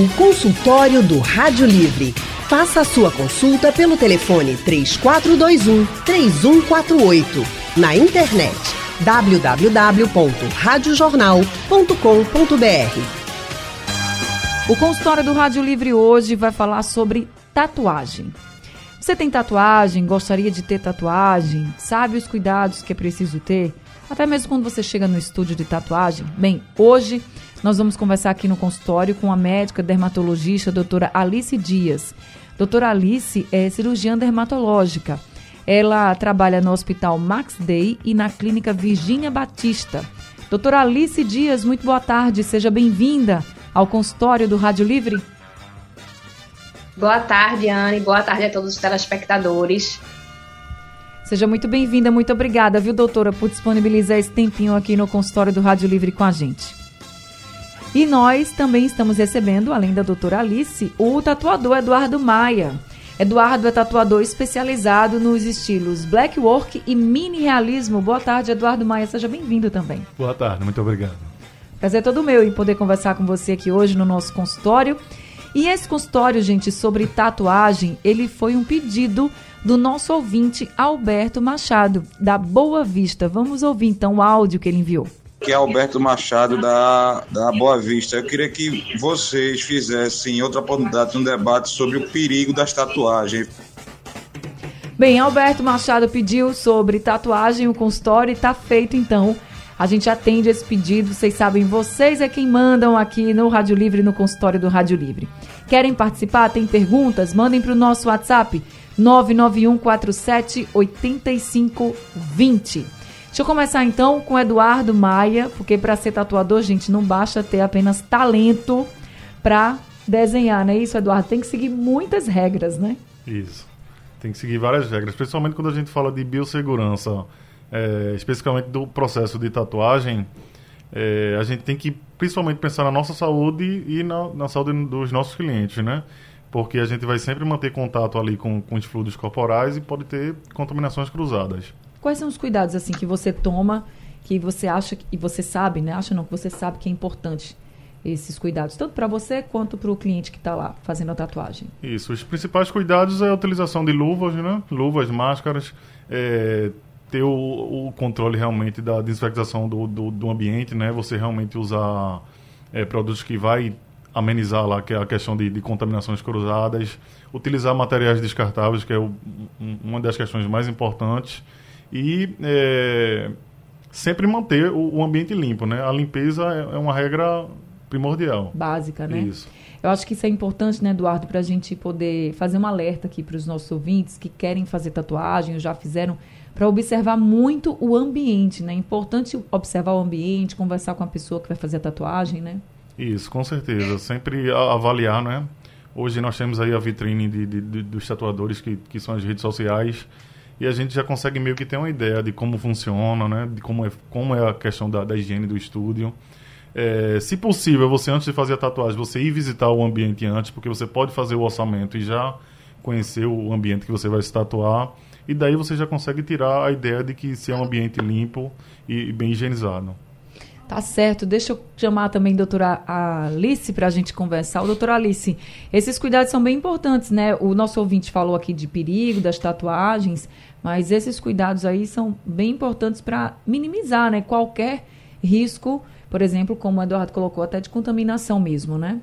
O consultório do Rádio Livre. Faça a sua consulta pelo telefone 3421 3148. Na internet www.radiojornal.com.br. O consultório do Rádio Livre hoje vai falar sobre tatuagem. Você tem tatuagem? Gostaria de ter tatuagem? Sabe os cuidados que é preciso ter? Até mesmo quando você chega no estúdio de tatuagem? Bem, hoje nós vamos conversar aqui no consultório com a médica dermatologista doutora Alice Dias. Doutora Alice é cirurgiã dermatológica. Ela trabalha no Hospital Max Day e na Clínica Virgínia Batista. Doutora Alice Dias, muito boa tarde, seja bem-vinda ao consultório do Rádio Livre. Boa tarde, Anne, boa tarde a todos os telespectadores. Seja muito bem-vinda, muito obrigada, viu, doutora, por disponibilizar esse tempinho aqui no consultório do Rádio Livre com a gente. E nós também estamos recebendo, além da doutora Alice, o tatuador Eduardo Maia. Eduardo é tatuador especializado nos estilos black work e mini realismo. Boa tarde, Eduardo Maia. Seja bem-vindo também. Boa tarde, muito obrigado. Prazer todo meu em poder conversar com você aqui hoje no nosso consultório. E esse consultório, gente, sobre tatuagem, ele foi um pedido do nosso ouvinte Alberto Machado, da Boa Vista. Vamos ouvir então o áudio que ele enviou que é Alberto Machado da, da Boa Vista. Eu queria que vocês fizessem outra oportunidade um debate sobre o perigo das tatuagens. Bem, Alberto Machado pediu sobre tatuagem, o consultório está feito então. A gente atende esse pedido, vocês sabem, vocês é quem mandam aqui no Rádio Livre, no consultório do Rádio Livre. Querem participar? Tem perguntas? Mandem para o nosso WhatsApp 991 47 8520. Deixa eu começar então com Eduardo Maia, porque para ser tatuador, gente, não basta ter apenas talento para desenhar, né? Isso, Eduardo, tem que seguir muitas regras, né? Isso. Tem que seguir várias regras, principalmente quando a gente fala de biossegurança, é, especificamente do processo de tatuagem. É, a gente tem que principalmente pensar na nossa saúde e na, na, saúde dos nossos clientes, né? Porque a gente vai sempre manter contato ali com, com os fluidos corporais e pode ter contaminações cruzadas. Quais são os cuidados assim que você toma, que você acha e você sabe, né? Acha não que você sabe que é importante esses cuidados, tanto para você quanto para o cliente que está lá fazendo a tatuagem? Isso, os principais cuidados é a utilização de luvas, né? Luvas, máscaras, é, ter o, o, controle realmente da desinfectação do, do, do, ambiente, né? Você realmente usar é, produtos que vai amenizar lá que é a questão de, de contaminações cruzadas, utilizar materiais descartáveis, que é o, uma das questões mais importantes e é, sempre manter o, o, ambiente limpo, né? A limpeza é, é uma regra primordial. Básica, né? Isso. Eu acho que isso é importante, né, Eduardo, para a gente poder fazer um alerta aqui para os nossos ouvintes que querem fazer tatuagem ou já fizeram, para observar muito o ambiente, né? É importante observar o ambiente, conversar com a pessoa que vai fazer a tatuagem, né? Isso, com certeza. Sempre avaliar, né? Hoje nós temos aí a vitrine de, de, de, dos tatuadores, que, que são as redes sociais e a gente já consegue meio que ter uma ideia de como funciona, né? De como é, como é a questão da, da higiene do estúdio. É, se possível, você antes de fazer a tatuagem, você ir visitar o ambiente antes, porque você pode fazer o orçamento e já conhecer o ambiente que você vai se tatuar. E daí você já consegue tirar a ideia de que se é um ambiente limpo e, e bem higienizado. Tá certo. Deixa eu chamar também a doutora Alice para a gente conversar. O doutora Alice, esses cuidados são bem importantes, né? O nosso ouvinte falou aqui de perigo, das tatuagens, mas esses cuidados aí são bem importantes para minimizar né, qualquer risco, por exemplo, como o Eduardo colocou, até de contaminação mesmo, né?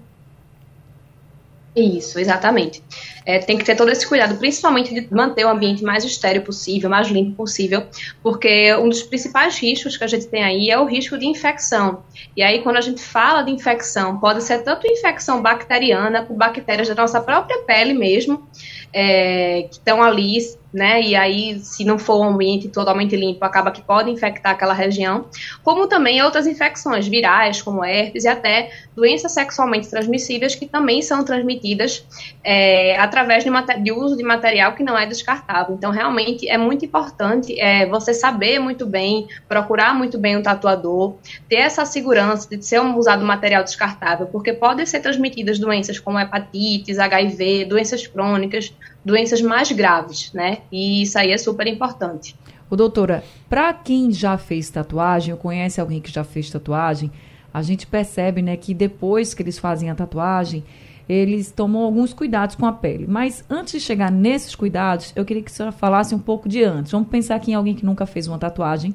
Isso, exatamente. É, tem que ter todo esse cuidado, principalmente de manter o ambiente mais estéreo possível, mais limpo possível, porque um dos principais riscos que a gente tem aí é o risco de infecção. E aí, quando a gente fala de infecção, pode ser tanto infecção bacteriana, por bactérias da nossa própria pele mesmo, é, que estão ali né? E aí, se não for um ambiente totalmente limpo, acaba que pode infectar aquela região, como também outras infecções virais, como herpes, e até doenças sexualmente transmissíveis que também são transmitidas é, através de, de, uso de material que não é descartável. Então, realmente é muito importante é, você saber muito bem, procurar muito bem o tatuador, ter essa segurança de ser um usado material descartável, porque podem ser transmitidas doenças como hepatites, HIV, doenças crônicas, doenças mais graves, né? E isso aí é super importante. O doutora, para quem já fez tatuagem ou conhece alguém que já fez tatuagem, a gente percebe, né, que depois que eles fazem a tatuagem, eles tomam alguns cuidados com a pele. Mas antes de chegar nesses cuidados, eu queria que a senhora falasse um pouco de antes. Vamos pensar aqui em alguém que nunca fez uma tatuagem,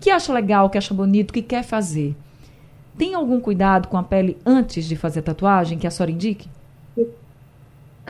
que acha legal, que acha bonito, que quer fazer. Tem algum cuidado com a pele antes de fazer a tatuagem que a senhora indique?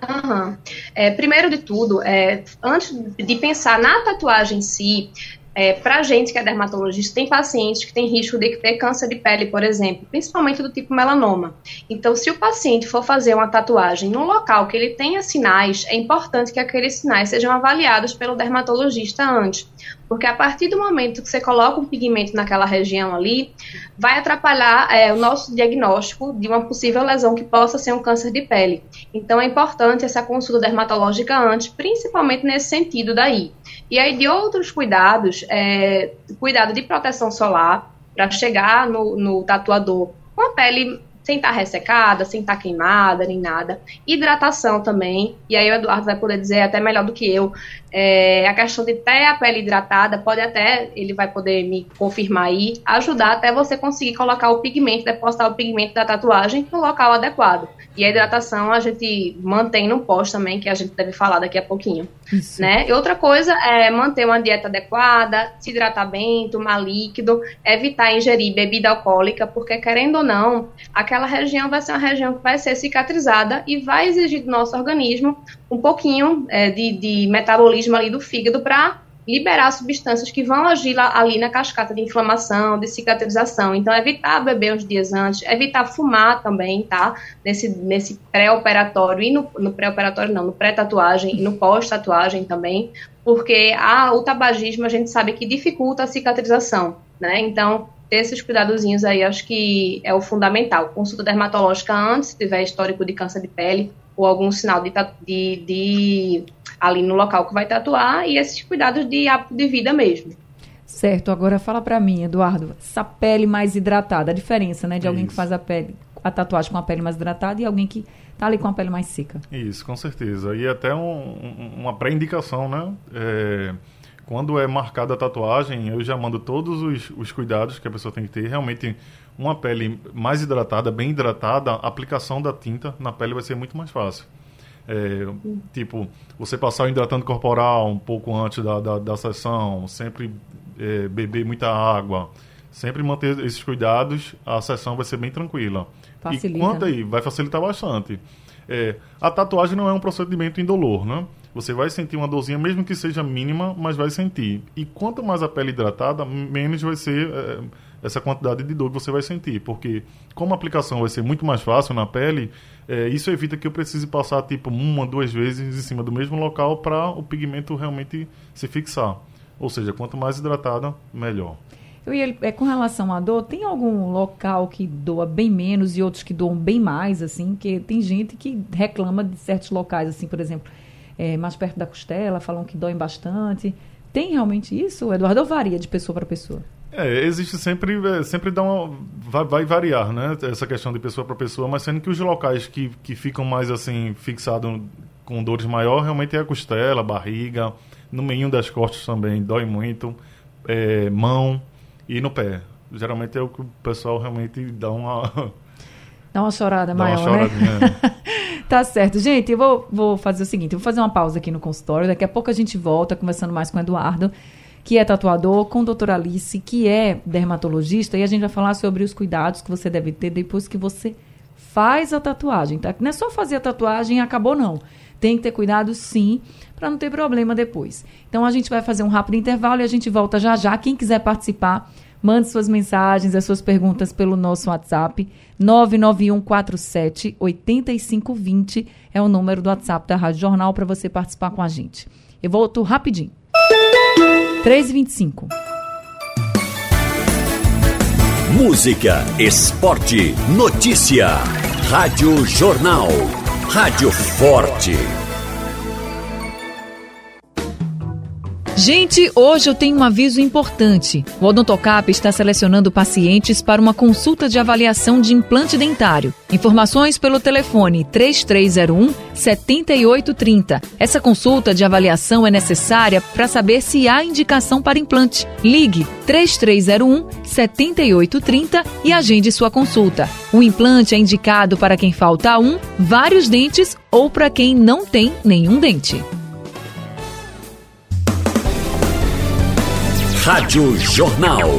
Uhum. É, primeiro de tudo, é, antes de pensar na tatuagem em si, é, para gente que é dermatologista, tem pacientes que têm risco de ter câncer de pele, por exemplo, principalmente do tipo melanoma. Então, se o paciente for fazer uma tatuagem num local que ele tenha sinais, é importante que aqueles sinais sejam avaliados pelo dermatologista antes. Porque a partir do momento que você coloca um pigmento naquela região ali, vai atrapalhar é, o nosso diagnóstico de uma possível lesão que possa ser um câncer de pele. Então, é importante essa consulta dermatológica antes, principalmente nesse sentido daí. E aí, de outros cuidados, é, cuidado de proteção solar, para chegar no, no tatuador com a pele sem estar tá ressecada, sem estar tá queimada, nem nada. Hidratação também, e aí o Eduardo vai poder dizer até melhor do que eu, é, a questão de ter a pele hidratada, pode até, ele vai poder me confirmar aí, ajudar até você conseguir colocar o pigmento, depositar o pigmento da tatuagem no local adequado. E a hidratação a gente mantém no pós também, que a gente deve falar daqui a pouquinho. Isso. Né? E outra coisa é manter uma dieta adequada, se hidratar bem, tomar líquido, evitar ingerir bebida alcoólica, porque querendo ou não, aquela região vai ser uma região que vai ser cicatrizada e vai exigir do nosso organismo um pouquinho é, de, de metabolismo ali do fígado para liberar substâncias que vão agir lá, ali na cascata de inflamação, de cicatrização. Então, evitar beber uns dias antes, evitar fumar também, tá? Nesse, nesse pré-operatório e no, no pré-operatório não, no pré-tatuagem e no pós-tatuagem também, porque a, o tabagismo a gente sabe que dificulta a cicatrização, né? Então, ter esses cuidadozinhos aí acho que é o fundamental. Consulta dermatológica antes, se tiver histórico de câncer de pele ou algum sinal de, de, de ali no local que vai tatuar e esses cuidados de hábito de vida mesmo. Certo, agora fala para mim, Eduardo, essa pele mais hidratada, a diferença, né, de alguém que faz a pele, a tatuagem com a pele mais hidratada e alguém que tá ali com a pele mais seca. Isso, com certeza. E até um, uma pré-indicação, né? É, quando é marcada a tatuagem, eu já mando todos os, os cuidados que a pessoa tem que ter. Realmente, uma pele mais hidratada, bem hidratada, a aplicação da tinta na pele vai ser muito mais fácil. É, tipo, você passar o hidratante corporal um pouco antes da, da, da sessão, sempre é, beber muita água, sempre manter esses cuidados, a sessão vai ser bem tranquila. Facilita, e quanto né? aí, vai facilitar bastante. É, a tatuagem não é um procedimento indolor, né? Você vai sentir uma dorzinha, mesmo que seja mínima, mas vai sentir. E quanto mais a pele hidratada, menos vai ser é, essa quantidade de dor que você vai sentir. Porque, como a aplicação vai ser muito mais fácil na pele, é, isso evita que eu precise passar tipo uma, duas vezes em cima do mesmo local para o pigmento realmente se fixar. Ou seja, quanto mais hidratada, melhor. Eu ia, é, com relação à dor, tem algum local que doa bem menos e outros que doam bem mais, assim? Que tem gente que reclama de certos locais, assim, por exemplo, é, mais perto da costela, falam que doem bastante. Tem realmente isso, Eduardo? Ou varia de pessoa para pessoa? É, existe sempre, é, sempre dá uma, vai, vai, variar, né? Essa questão de pessoa para pessoa, mas sendo que os locais que, que ficam mais assim, fixados com dores maior, realmente é a costela, a barriga, no meio das costas também, dói muito, é, mão e no pé. Geralmente é o que o pessoal realmente dá uma. Dá uma chorada dá maior, uma né? tá certo. Gente, eu vou, vou fazer o seguinte: vou fazer uma pausa aqui no consultório. Daqui a pouco a gente volta conversando mais com o Eduardo que é tatuador, com a doutora Alice, que é dermatologista, e a gente vai falar sobre os cuidados que você deve ter depois que você faz a tatuagem, tá? Não é só fazer a tatuagem e acabou, não. Tem que ter cuidado, sim, para não ter problema depois. Então, a gente vai fazer um rápido intervalo e a gente volta já já. Quem quiser participar, mande suas mensagens, as suas perguntas pelo nosso WhatsApp, 99147 8520 é o número do WhatsApp da Rádio Jornal para você participar com a gente. Eu volto rapidinho. 3h25. Música, esporte, notícia. Rádio Jornal. Rádio Forte. Gente, hoje eu tenho um aviso importante. O Odontocap está selecionando pacientes para uma consulta de avaliação de implante dentário. Informações pelo telefone 3301 7830. Essa consulta de avaliação é necessária para saber se há indicação para implante. Ligue 3301 7830 e agende sua consulta. O implante é indicado para quem falta um, vários dentes ou para quem não tem nenhum dente. Rádio Jornal.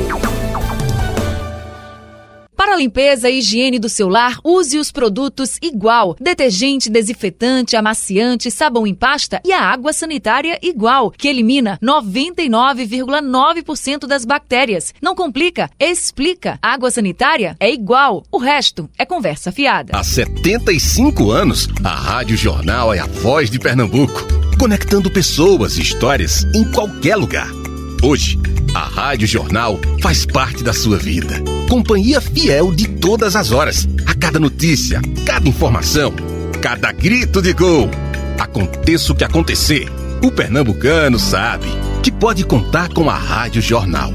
Para a limpeza e higiene do seu lar, use os produtos Igual. Detergente, desinfetante, amaciante, sabão em pasta e a água sanitária Igual, que elimina 99,9% das bactérias. Não complica, explica. Água sanitária é igual. O resto é conversa fiada. Há 75 anos, a Rádio Jornal é a voz de Pernambuco, conectando pessoas e histórias em qualquer lugar. Hoje, a Rádio Jornal faz parte da sua vida. Companhia fiel de todas as horas. A cada notícia, cada informação, cada grito de gol. Aconteça o que acontecer, o pernambucano sabe que pode contar com a Rádio Jornal.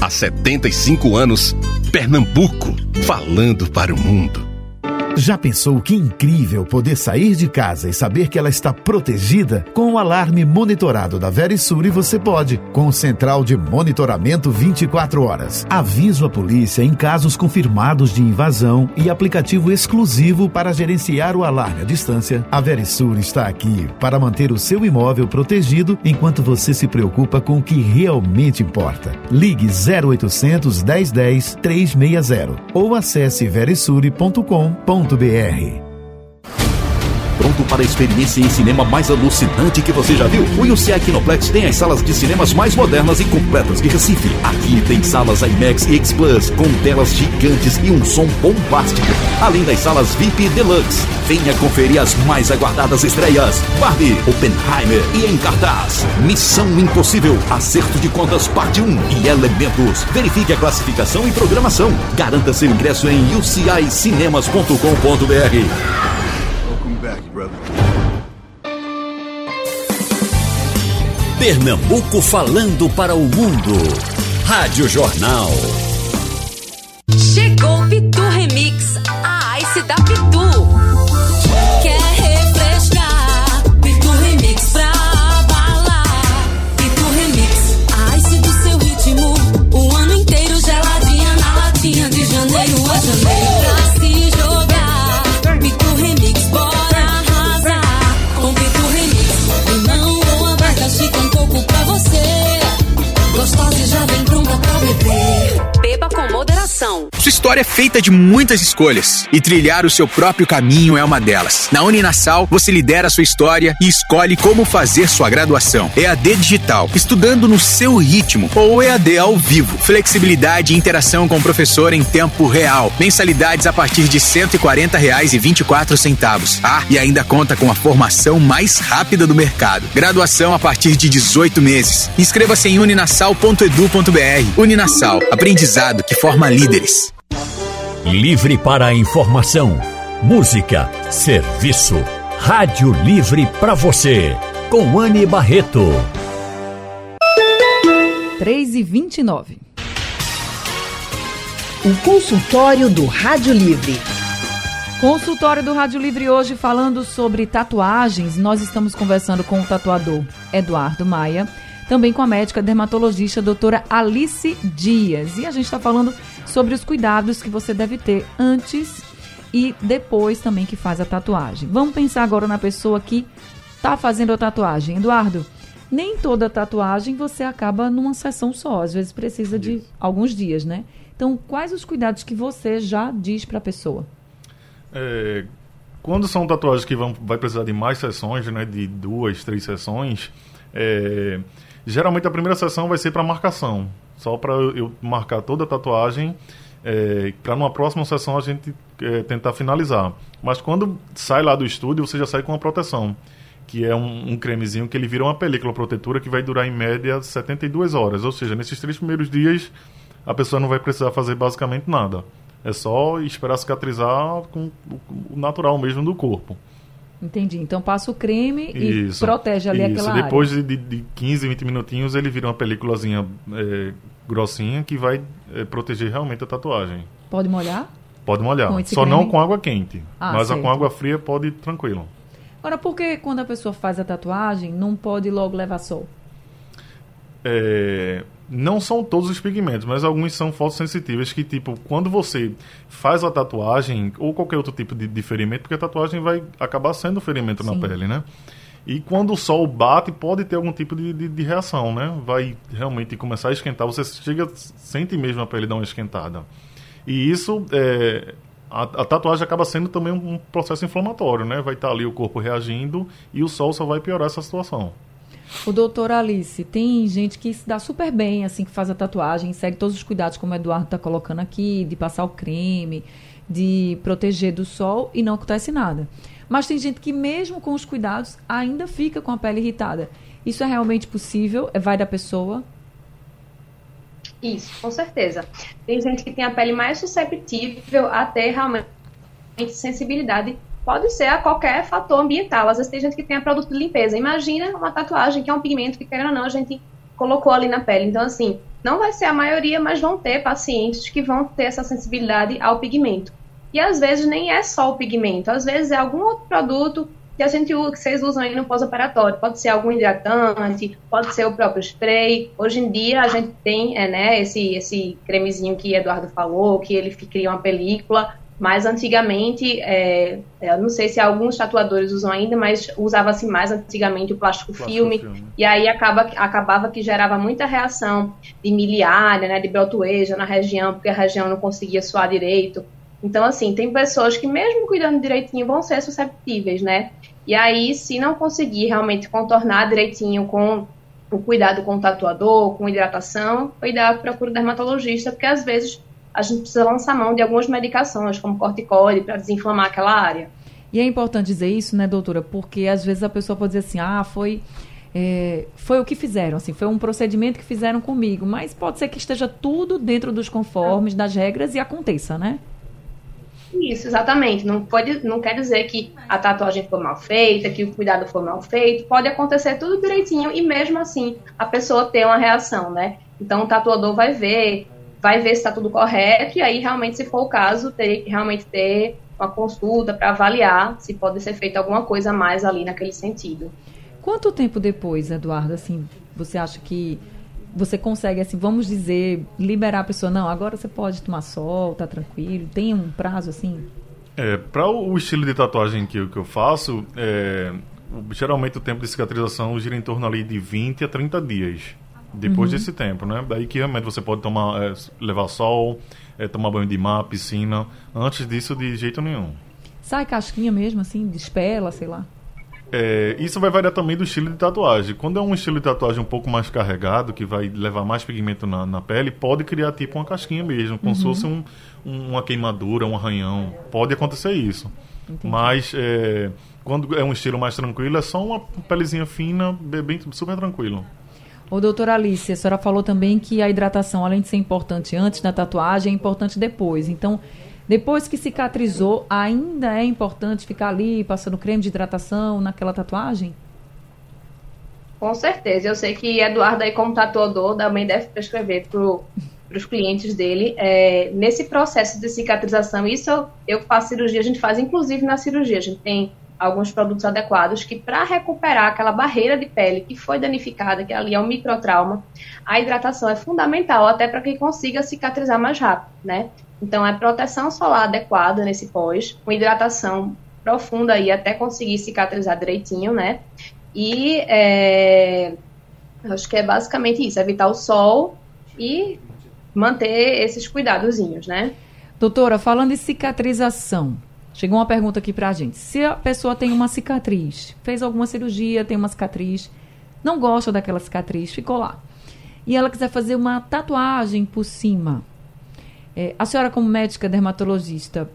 Há 75 anos, Pernambuco, falando para o mundo. Já pensou que incrível poder sair de casa e saber que ela está protegida? Com o alarme monitorado da Verisure você pode, com o central de monitoramento 24 horas. Aviso a polícia em casos confirmados de invasão e aplicativo exclusivo para gerenciar o alarme à distância. A Verisure está aqui para manter o seu imóvel protegido enquanto você se preocupa com o que realmente importa. Ligue 0800 1010 360 ou acesse verisure.com.br www.ecosistema.com.br para a experiência em cinema mais alucinante que você já viu? O UCI Kinoplex tem as salas de cinemas mais modernas e completas de Recife. Aqui tem salas IMAX e X Plus com telas gigantes e um som bombástico. Além das salas VIP Deluxe. Venha conferir as mais aguardadas estreias: Barbie, Oppenheimer e em cartaz. Missão Impossível, Acerto de Contas Parte 1 e Elementos. Verifique a classificação e programação. Garanta seu ingresso em ucincinemas.com.br. Pernambuco falando para o mundo. Rádio Jornal. Chegou Pitu Remix, a Ice da Pitu. Pronta Sua história é feita de muitas escolhas e trilhar o seu próprio caminho é uma delas. Na Uninasal, você lidera a sua história e escolhe como fazer sua graduação. EAD digital, estudando no seu ritmo, ou EAD ao vivo. Flexibilidade e interação com o professor em tempo real. Mensalidades a partir de R$ 140,24. Ah, e ainda conta com a formação mais rápida do mercado. Graduação a partir de 18 meses. Inscreva-se em uninasal.edu.br. Uninasal, aprendizado que forma líderes. Livre para a informação, música, serviço. Rádio Livre para você. Com Anne Barreto. 3 e 29. O consultório do Rádio Livre. Consultório do Rádio Livre hoje falando sobre tatuagens. Nós estamos conversando com o tatuador Eduardo Maia, também com a médica dermatologista doutora Alice Dias. E a gente está falando sobre os cuidados que você deve ter antes e depois também que faz a tatuagem. Vamos pensar agora na pessoa que está fazendo a tatuagem. Eduardo, nem toda tatuagem você acaba numa sessão só. Às vezes precisa de alguns dias, né? Então, quais os cuidados que você já diz para a pessoa? É, quando são tatuagens que vão, vai precisar de mais sessões, né, de duas, três sessões, é, geralmente a primeira sessão vai ser para marcação, só para eu, marcar toda a tatuagem, é, para numa próxima sessão a gente é, tentar finalizar. Mas quando sai lá do estúdio, você já sai com uma proteção, que é um, um cremezinho que ele vira uma película protetora que vai durar em média 72 horas, ou seja, nesses três primeiros dias a pessoa não vai precisar fazer basicamente nada. É só esperar cicatrizar com o natural mesmo do corpo. Entendi. Então passa o creme e Isso. protege ali Isso. aquela Depois área. de, de 15, 20 minutinhos, ele vira uma películazinha é, grossinha que vai é, proteger realmente a tatuagem. Pode molhar? Pode molhar. Só creme? não com água quente. Ah, mas certo. com água fria pode tranquilo. Agora, por que quando a pessoa faz a tatuagem, não pode logo levar sol? É, não são todos os pigmentos, mas alguns são fotossensíveis que, tipo, quando você faz a tatuagem ou qualquer outro tipo de, de ferimento, porque a tatuagem vai acabar sendo ferimento Sim. na pele, né? E quando o sol bate, pode ter algum tipo de, de, de reação, né? Vai realmente começar a esquentar. Você chega, sente mesmo a pele dar uma esquentada. E isso, é, a, a tatuagem acaba sendo também um, processo inflamatório, né? Vai estar ali o corpo reagindo e o sol só vai piorar essa situação. O doutor Alice, tem gente que se dá super bem, assim, que faz a tatuagem, segue todos os cuidados, como o Eduardo está colocando aqui, de passar o creme, de proteger do sol e não acontece nada. Mas tem gente que, mesmo com os cuidados, ainda fica com a pele irritada. Isso é realmente possível? É, vai da pessoa? Isso, com certeza. Tem gente que tem a pele mais susceptível a ter realmente sensibilidade. Pode ser a qualquer fator ambiental. Às vezes tem gente que tem a produto de limpeza. Imagina uma tatuagem que é um pigmento que, querendo ou não, a gente colocou ali na pele. Então, assim, não vai ser a maioria, mas vão ter pacientes que vão ter essa sensibilidade ao pigmento. E às vezes nem é só o pigmento, às vezes é algum outro produto que a gente usa, que vocês usam aí no pós-operatório. Pode ser algum hidratante, pode ser o próprio spray. Hoje em dia a gente tem é, né, esse, esse cremezinho que Eduardo falou, que ele cria uma película. Mas antigamente, é, eu não sei se alguns tatuadores usam ainda, mas usava-se mais antigamente o plástico, Plástico filme. filme. E aí acaba, acabava que gerava muita reação de miliária, né, de brotoeja na região, porque a região não conseguia suar direito. Então, assim, tem pessoas que mesmo cuidando direitinho vão ser susceptíveis, né? E aí, se não conseguir realmente contornar direitinho com o cuidado com o tatuador, com hidratação, o ideal é que procure o dermatologista, porque às vezes a gente precisa lançar mão de algumas medicações, como corticoide, para desinflamar aquela área. E é importante dizer isso, né, doutora? Porque às vezes a pessoa pode dizer assim, ah, foi, é, foi o que fizeram, assim, foi um procedimento que fizeram comigo. Mas pode ser que esteja tudo dentro dos conformes, das regras e aconteça, né? Isso, exatamente. Não, pode, não quer dizer que a tatuagem foi mal feita, que o cuidado foi mal feito. Pode acontecer tudo direitinho e mesmo assim a pessoa ter uma reação, né? Então o tatuador vai ver, vai ver se está tudo correto e aí realmente, se for o caso, que realmente ter uma consulta para avaliar se pode ser feita alguma coisa a mais ali naquele sentido. Quanto tempo depois, Eduardo, assim, você acha que você consegue, assim, vamos dizer, liberar a pessoa? Não, agora você pode tomar sol, tá tranquilo. Tem um prazo, assim? É, para o estilo de tatuagem que, que eu faço, é, geralmente o tempo de cicatrização gira em torno ali de 20 a 30 dias. Depois Uhum. desse tempo, né? Daí que realmente você pode tomar, é, levar sol, é, tomar banho de mar, piscina. Antes disso, de jeito nenhum. Sai casquinha mesmo, assim, despela, sei lá. É, isso vai variar também do estilo de tatuagem. Quando é um estilo de tatuagem um pouco mais carregado, que vai levar mais pigmento na, na pele, pode criar tipo uma casquinha mesmo, como se Uhum. fosse um, um- uma queimadura, um arranhão. Pode acontecer isso. Entendi. Mas é, quando é um estilo mais tranquilo, é só uma pelezinha fina, bem, bem- super tranquilo. Ô, doutora Alice, a senhora falou também que a hidratação, além de ser importante antes da tatuagem, é importante depois. Então, depois que cicatrizou, ainda é importante ficar ali passando creme de hidratação naquela tatuagem? Com certeza. Eu sei que Eduardo, aí, como tatuador, também deve prescrever para os clientes dele. É, nesse processo de cicatrização, isso eu, eu faço cirurgia, a gente faz inclusive na cirurgia. A gente tem alguns produtos adequados que, para recuperar aquela barreira de pele que foi danificada, que ali é um microtrauma, a hidratação é fundamental, até para que consiga cicatrizar mais rápido, né? Então, é proteção solar adequada nesse pós, com hidratação profunda aí até conseguir cicatrizar direitinho, né? E é, acho que é basicamente isso, evitar o sol e manter esses cuidadozinhos, né? Doutora, falando em cicatrização, chegou uma pergunta aqui pra gente. Se a pessoa tem uma cicatriz, fez alguma cirurgia, tem uma cicatriz, não gosta daquela cicatriz, ficou lá. E ela quiser fazer uma tatuagem por cima. É, a senhora, como médica dermatologista,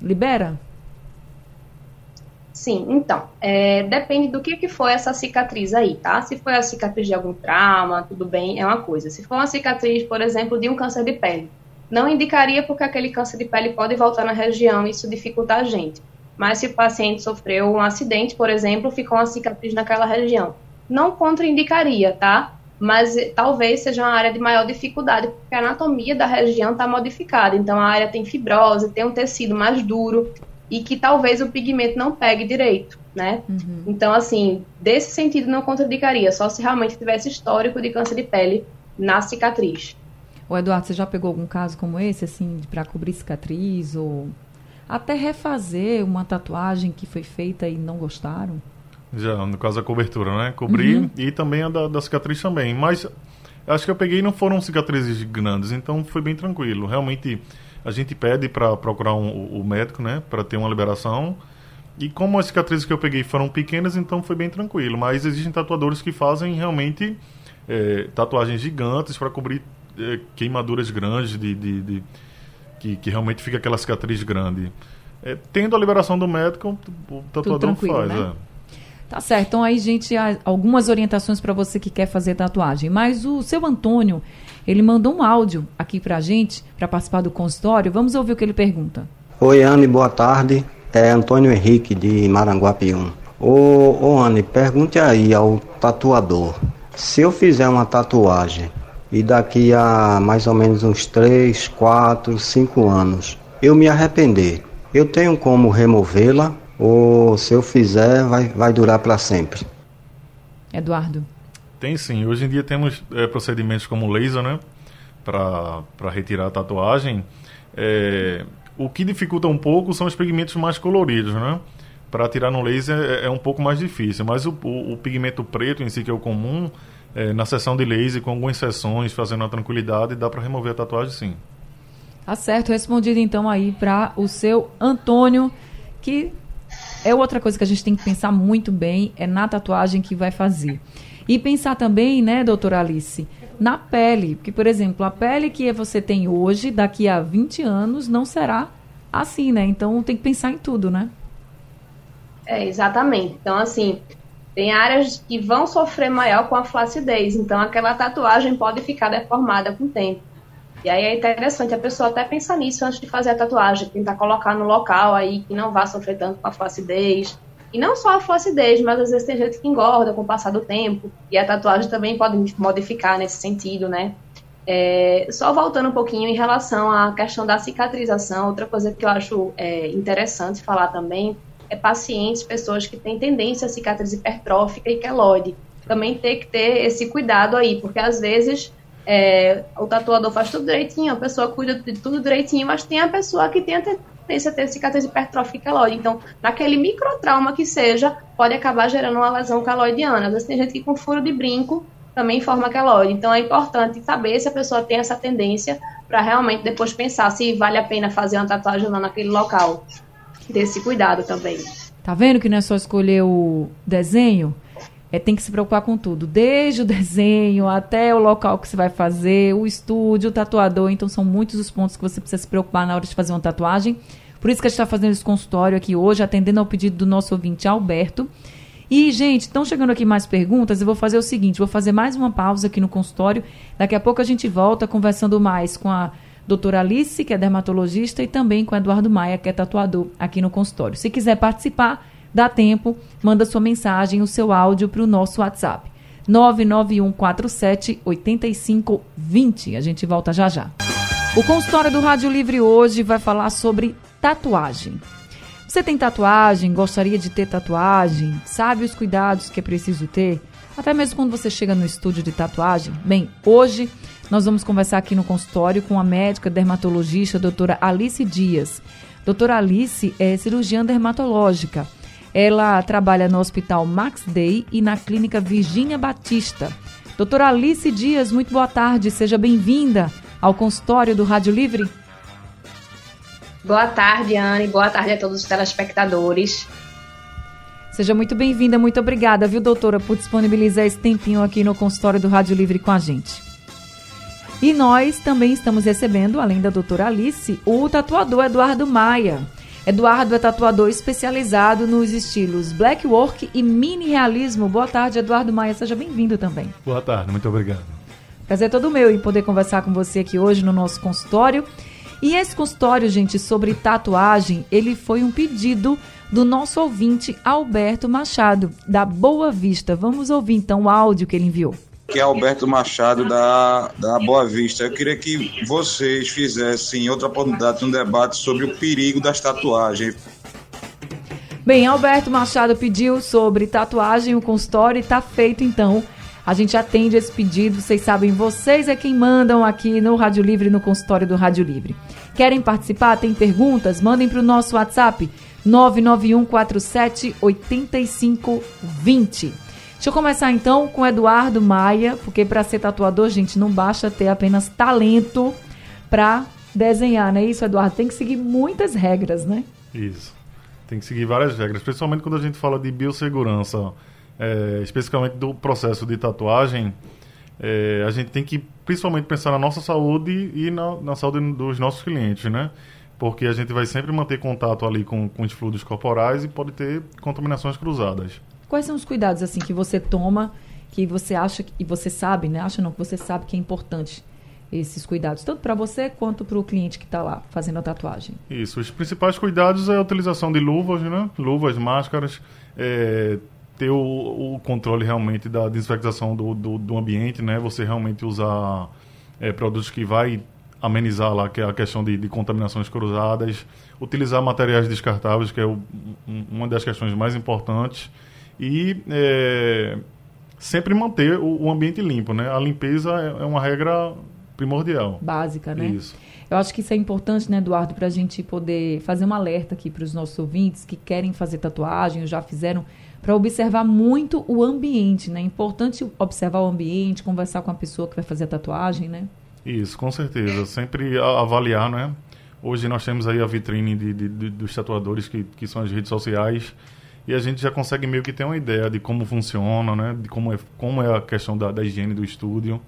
libera? Sim, então, é, depende do que, que foi essa cicatriz aí, tá? Se foi a cicatriz de algum trauma, tudo bem, é uma coisa. Se for uma cicatriz, por exemplo, de um câncer de pele, não indicaria porque aquele câncer de pele pode voltar na região isso dificulta a gente. mas se o paciente sofreu um acidente, por exemplo, ficou uma cicatriz naquela região. Não contraindicaria, tá? Mas eh, talvez seja uma área de maior dificuldade, porque a anatomia da região está modificada. Então a área tem fibrose, tem um tecido mais duro e que talvez o pigmento não pegue direito, né? Então, assim, desse sentido não contraindicaria, só se realmente tivesse histórico de câncer de pele na cicatriz. Ô Eduardo, você já pegou algum caso como esse, assim, para cobrir cicatriz ou até refazer uma tatuagem que foi feita e não gostaram? Já, no caso da cobertura, né? Cobrir Uhum. e também a da, da cicatriz também. Mas acho que eu peguei não foram cicatrizes grandes, então foi bem tranquilo. Realmente a gente pede para procurar um, o- médico, né? Para ter uma liberação. E como as cicatrizes que eu peguei foram pequenas, então foi bem tranquilo. Mas existem tatuadores que fazem realmente eh, tatuagens gigantes para cobrir eh, queimaduras grandes de, de- de- que, que realmente fica aquela cicatriz grande. Eh, tendo a liberação do médico, o tatuador faz. né? é. Tá certo. Então aí, gente, algumas orientações para você que quer fazer tatuagem. Mas o seu Antônio, ele mandou um áudio aqui pra gente, para participar do consultório. Vamos ouvir o que ele pergunta. Oi, Anne, boa tarde. É Antônio Henrique, de Maranguapium. Ô, ô, Anne, pergunte aí ao tatuador. Se eu fizer uma tatuagem e daqui a mais ou menos uns 3, 4, 5 anos eu me arrepender, eu tenho como removê-la ou se eu fizer vai, vai durar para sempre? Eduardo. Tem sim. Hoje em dia temos eh, procedimentos como laser, né? Para retirar a tatuagem. Eh, o que dificulta um pouco são os pigmentos mais coloridos, né? Para tirar no laser é, é um pouco mais difícil. Mas o, o- o pigmento preto em si, que é o comum, eh, na sessão de laser, com algumas sessões, fazendo a tranquilidade, dá para remover a tatuagem sim. Tá certo, respondido então aí para o seu Antônio, que é outra coisa que a gente tem que pensar muito bem, é na tatuagem que vai fazer. E pensar também, né, doutora Alice, na pele. Porque, por exemplo, a pele que você tem hoje, daqui a 20 anos, não será assim, né? Então tem que pensar em tudo, né? É, exatamente. Então, assim, tem áreas que vão sofrer maior com a flacidez. Então, aquela tatuagem pode ficar deformada com o tempo. E aí é interessante a pessoa até pensar nisso antes de fazer a tatuagem, tentar colocar no local aí que não vá sofrer tanto com a flacidez. E não só a flacidez, mas às vezes tem gente que engorda com o passar do tempo. E a tatuagem também pode modificar nesse sentido, né? É, só voltando um pouquinho em relação à questão da cicatrização, outra coisa que eu acho é, interessante falar também é pacientes, pessoas que têm tendência a cicatriz hipertrófica e queloide. Também tem que ter esse cuidado aí, porque às vezes é, o tatuador faz tudo direitinho, a pessoa cuida de tudo direitinho, mas tem a pessoa que tem a tendência a ter cicatriz hipertrófica e queloide. Então, naquele microtrauma que seja, pode acabar gerando uma lesão queloidiana. Às vezes tem gente que com furo de brinco também forma queloide. Então, é importante saber se a pessoa tem essa tendência para realmente depois pensar se vale a pena fazer uma tatuagem não naquele local. Ter esse cuidado também. Tá vendo que não é só escolher o desenho? É, tem que se preocupar com tudo, desde o desenho até o local que você vai fazer, o estúdio, o tatuador. Então, são muitos os pontos que você precisa se preocupar na hora de fazer uma tatuagem. Por isso que a gente está fazendo esse consultório aqui hoje, atendendo ao pedido do nosso ouvinte Alberto. E, gente, estão chegando aqui mais perguntas. Eu vou fazer o seguinte: vou fazer mais uma pausa aqui no consultório. Daqui a pouco a gente volta conversando mais com a doutora Alice, que é dermatologista, e também com o Eduardo Maia, que é tatuador aqui no consultório. Se quiser participar, dá tempo, manda sua mensagem, o seu áudio para o nosso WhatsApp. 99147 8520. A gente volta já já. O consultório do Rádio Livre hoje vai falar sobre tatuagem. Você tem tatuagem, gostaria de ter tatuagem, sabe os cuidados que é preciso ter? Até mesmo quando você chega no estúdio de tatuagem? Bem, hoje nós vamos conversar aqui no consultório com a médica dermatologista doutora Alice Dias. Doutora Alice é cirurgiã dermatológica. Ela trabalha no Hospital Max Day e na Clínica Virgínia Batista. Doutora Alice Dias, muito boa tarde, seja bem-vinda ao consultório do Rádio Livre. Boa tarde, Anne. Boa tarde a todos os telespectadores. Seja muito bem-vinda, muito obrigada, viu, doutora, por disponibilizar esse tempinho aqui no consultório do Rádio Livre com a gente. E nós também estamos recebendo, além da doutora Alice, o tatuador Eduardo Maia. Eduardo é tatuador especializado nos estilos black work e mini realismo. Boa tarde, Eduardo Maia, seja bem-vindo também. Boa tarde, muito obrigado. Prazer todo meu em poder conversar com você aqui hoje no nosso consultório. E esse consultório, gente, sobre tatuagem, ele foi um pedido do nosso ouvinte Alberto Machado, da Boa Vista. Vamos ouvir então o áudio que ele enviou. Que é Alberto Machado da, da Boa Vista. Eu queria que vocês fizessem outra oportunidade um debate sobre o perigo das tatuagens. Bem, Alberto Machado pediu sobre tatuagem, o consultório está feito então. A gente atende esse pedido, vocês sabem, vocês é quem mandam aqui no Rádio Livre, no consultório do Rádio Livre. Querem participar? Tem perguntas? Mandem para o nosso WhatsApp 991 47 8520. Deixa eu começar então com Eduardo Maia, porque para ser tatuador, gente, não basta ter apenas talento para desenhar, não é isso, Eduardo? Tem que seguir muitas regras, né? Isso. Tem que seguir várias regras, principalmente quando a gente fala de biossegurança, é, especificamente do processo de tatuagem. É, a gente tem que principalmente pensar na nossa saúde e na, na, saúde dos nossos clientes, né? Porque a gente vai sempre manter contato ali com, com os fluidos corporais e pode ter contaminações cruzadas. Quais são os cuidados assim que você toma, que você acha e você sabe, né? Acha não que você sabe que é importante esses cuidados, tanto para você quanto para o cliente que está lá fazendo a tatuagem? Isso, os principais cuidados é a utilização de luvas, né? Luvas, máscaras, é, ter o, o, controle realmente da desinfectação do, do, do, ambiente, né? Você realmente usar é, produtos que vai amenizar lá que é a questão de, de, contaminações cruzadas, utilizar materiais descartáveis, que é o, um, uma das questões mais importantes, e é, sempre manter o, o, ambiente limpo, né? A limpeza é, é uma regra primordial. Básica, né? Isso. Eu acho que isso é importante, né, Eduardo, para a gente poder fazer um alerta aqui para os nossos ouvintes que querem fazer tatuagem ou já fizeram, para observar muito o ambiente, né? É importante observar o ambiente, conversar com a pessoa que vai fazer a tatuagem, né? Isso, com certeza. Sempre avaliar, né? Hoje nós temos aí a vitrine de, de, de, dos tatuadores, que, que são as redes sociais, e a gente já consegue meio que ter uma ideia de como funciona, né? De como é, como é a questão da, da higiene do estúdio.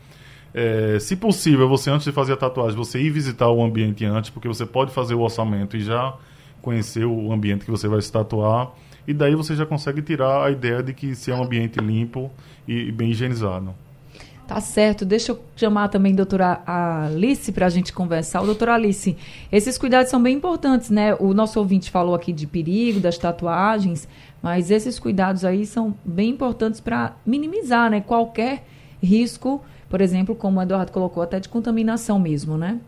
É, se possível, você antes de fazer a tatuagem, você ir visitar o ambiente antes, porque você pode fazer o orçamento e já conhecer o ambiente que você vai se tatuar. E daí você já consegue tirar a ideia de que se é um ambiente limpo e bem higienizado. Tá certo. Deixa eu chamar também a doutora Alice para a gente conversar. O doutora Alice, esses cuidados são bem importantes, né? O nosso ouvinte falou aqui de perigo, das tatuagens, mas esses cuidados aí são bem importantes para minimizar, né? Qualquer risco por exemplo, como o Eduardo colocou, até de contaminação mesmo, né?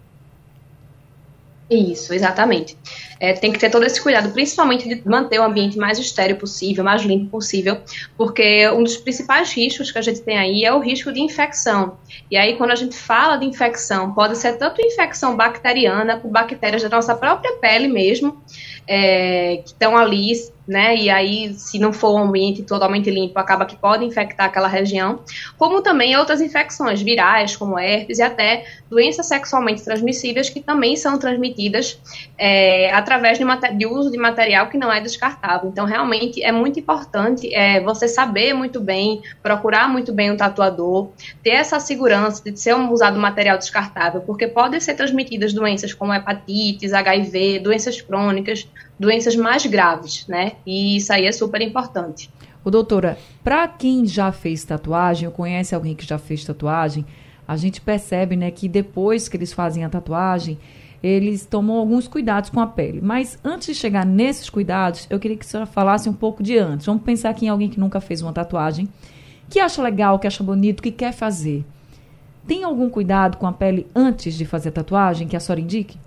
Isso, exatamente. É, tem que ter todo esse cuidado, principalmente de manter o ambiente mais estéreo possível, mais limpo possível, porque um dos principais riscos que a gente tem aí é o risco de infecção. E aí, quando a gente fala de infecção, pode ser tanto infecção bacteriana, por bactérias da nossa própria pele mesmo, é, que estão ali né? E aí, se não for um ambiente totalmente limpo, acaba que pode infectar aquela região, como também outras infecções virais, como herpes, e até doenças sexualmente transmissíveis que também são transmitidas é, através de, de, uso de material que não é descartável. Então, realmente é muito importante é, você saber muito bem, procurar muito bem o tatuador, ter essa segurança de ser um usado material descartável, porque podem ser transmitidas doenças como hepatites, HIV, doenças crônicas, doenças mais graves, né? E isso aí é super importante. O doutora, para quem já fez tatuagem ou conhece alguém que já fez tatuagem, a gente percebe, né, que depois que eles fazem a tatuagem, eles tomam alguns cuidados com a pele. Mas antes de chegar nesses cuidados, eu queria que a senhora falasse um pouco de antes. Vamos pensar aqui em alguém que nunca fez uma tatuagem, que acha legal, que acha bonito, que quer fazer. Tem algum cuidado com a pele antes de fazer a tatuagem que a senhora indique?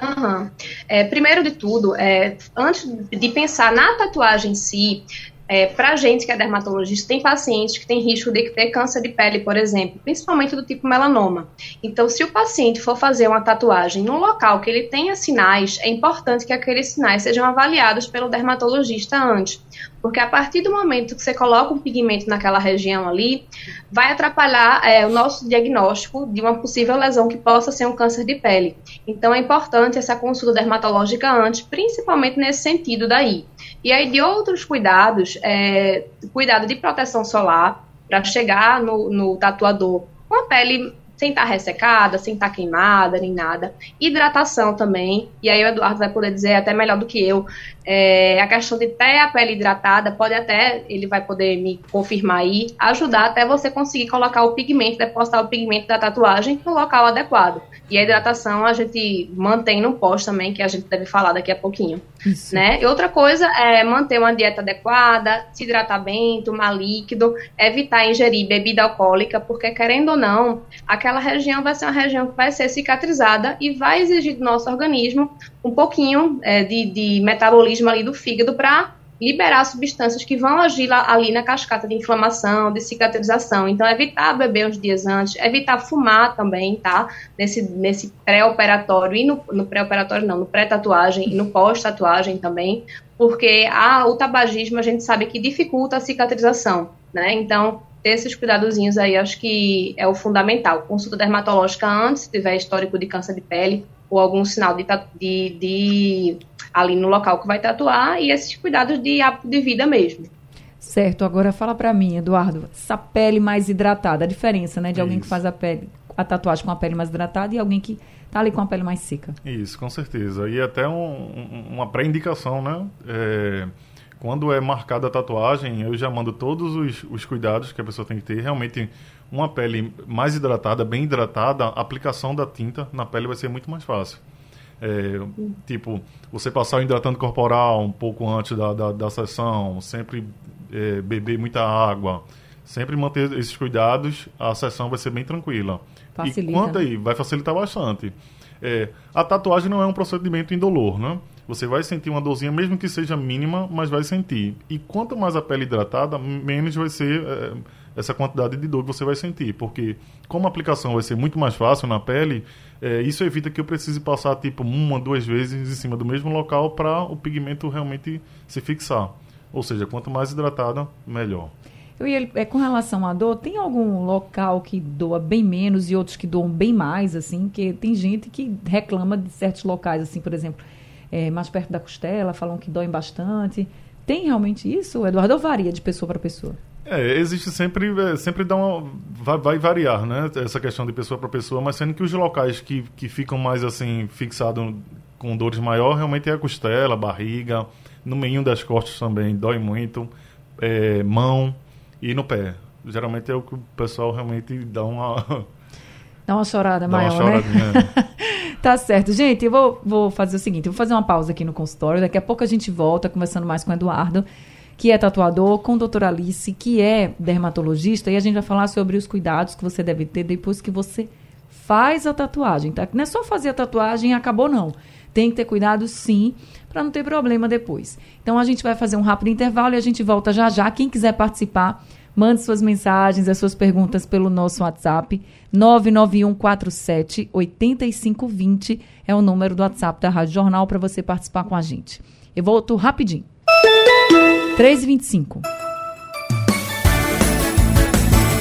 Uhum. É, primeiro de tudo, é, antes de pensar na tatuagem em si, é, para gente que é dermatologista, tem pacientes que têm risco de ter câncer de pele, por exemplo, principalmente do tipo melanoma. Então, se o paciente for fazer uma tatuagem num local que ele tenha sinais, é importante que aqueles sinais sejam avaliados pelo dermatologista antes. Porque a partir do momento que você coloca um pigmento naquela região ali, vai atrapalhar é, o nosso diagnóstico de uma possível lesão que possa ser um câncer de pele. Então é importante essa consulta dermatológica antes, principalmente nesse sentido daí. E aí de outros cuidados, é, cuidado de proteção solar, para chegar no, no tatuador com a pele sem estar ressecada, sem estar queimada, nem nada. Hidratação também, e aí o Eduardo vai poder dizer até melhor do que eu, é, a questão de ter a pele hidratada, pode até, ele vai poder me confirmar aí, ajudar até você conseguir colocar o pigmento, depositar o pigmento da tatuagem no local adequado. E a hidratação a gente mantém no pós também, que a gente deve falar daqui a pouquinho. Isso. Né? E outra coisa é manter uma dieta adequada, se hidratar bem, tomar líquido, evitar ingerir bebida alcoólica, porque querendo ou não, aquela região vai ser uma região que vai ser cicatrizada e vai exigir do nosso organismo um pouquinho é, de, de metabolismo ali do fígado para liberar substâncias que vão agir lá, ali na cascata de inflamação, de cicatrização. Então, evitar beber uns dias antes, evitar fumar também, tá? Nesse, nesse pré-operatório e no, no pré-operatório não, no pré-tatuagem e no pós-tatuagem também, porque a, o tabagismo a gente sabe que dificulta a cicatrização, né? Então, ter esses cuidadozinhos aí acho que é o fundamental. Consulta dermatológica antes, se tiver histórico de câncer de pele ou algum sinal de, de, de ali no local que vai tatuar e esses cuidados de hábito de vida mesmo. Certo, agora fala pra mim, Eduardo, essa pele mais hidratada, a diferença, né, de alguém que Isso. faz a pele, a tatuagem com a pele mais hidratada e alguém que tá ali com a pele mais seca. Isso, com certeza. E até um- um- uma pré-indicação, né? É, quando é marcada a tatuagem, eu já mando todos os, os cuidados que a pessoa tem que ter. Realmente, uma pele mais hidratada, bem hidratada, a aplicação da tinta na pele vai ser muito mais fácil. É, tipo, você passar o hidratante corporal um pouco antes da, da, da sessão, sempre é, beber muita água, sempre manter esses cuidados, a sessão vai ser bem tranquila. Facilita, E quanto né? aí, vai facilitar bastante. É, a tatuagem não é um procedimento indolor, né? Você vai sentir uma dorzinha, mesmo que seja mínima, mas vai sentir. E quanto mais a pele hidratada, menos vai ser é, essa quantidade de dor que você vai sentir. Porque, como a aplicação vai ser muito mais fácil na pele, é, isso evita que eu precise passar tipo uma, duas vezes em cima do mesmo local para o pigmento realmente se fixar. Ou seja, quanto mais hidratada, melhor. Eu ia, é, com relação à dor, tem algum local que doa bem menos e outros que doam bem mais, assim? Que tem gente que reclama de certos locais, assim, por exemplo, é, mais perto da costela, falam que doem bastante. Tem realmente isso, Eduardo? Ou varia de pessoa para pessoa? É, existe sempre, é, sempre dá uma, vai, vai variar, né? Essa questão de pessoa para pessoa, mas sendo que os locais que, que ficam mais assim, fixados com dores maior, realmente é a costela, barriga, no meio das costas também, dói muito, é, mão e no pé. Geralmente é o que o pessoal realmente dá uma, Dá uma chorada dá uma maior, choradinha. né? tá certo. Gente, eu vou, vou fazer o seguinte, vou fazer uma pausa aqui no consultório, daqui a pouco a gente volta conversando mais com o Eduardo, que é tatuador, com a doutora Alice, que é dermatologista, e a gente vai falar sobre os cuidados que você deve ter depois que você faz a tatuagem, tá? Não é só fazer a tatuagem e acabou, não. Tem que ter cuidado, sim, para não ter problema depois. Então, a gente vai fazer um rápido intervalo e a gente volta já já. Quem quiser participar, mande suas mensagens, as suas perguntas pelo nosso WhatsApp. 99147 8520 é o número do WhatsApp da Rádio Jornal para você participar com a gente. Eu volto rapidinho. 3h25.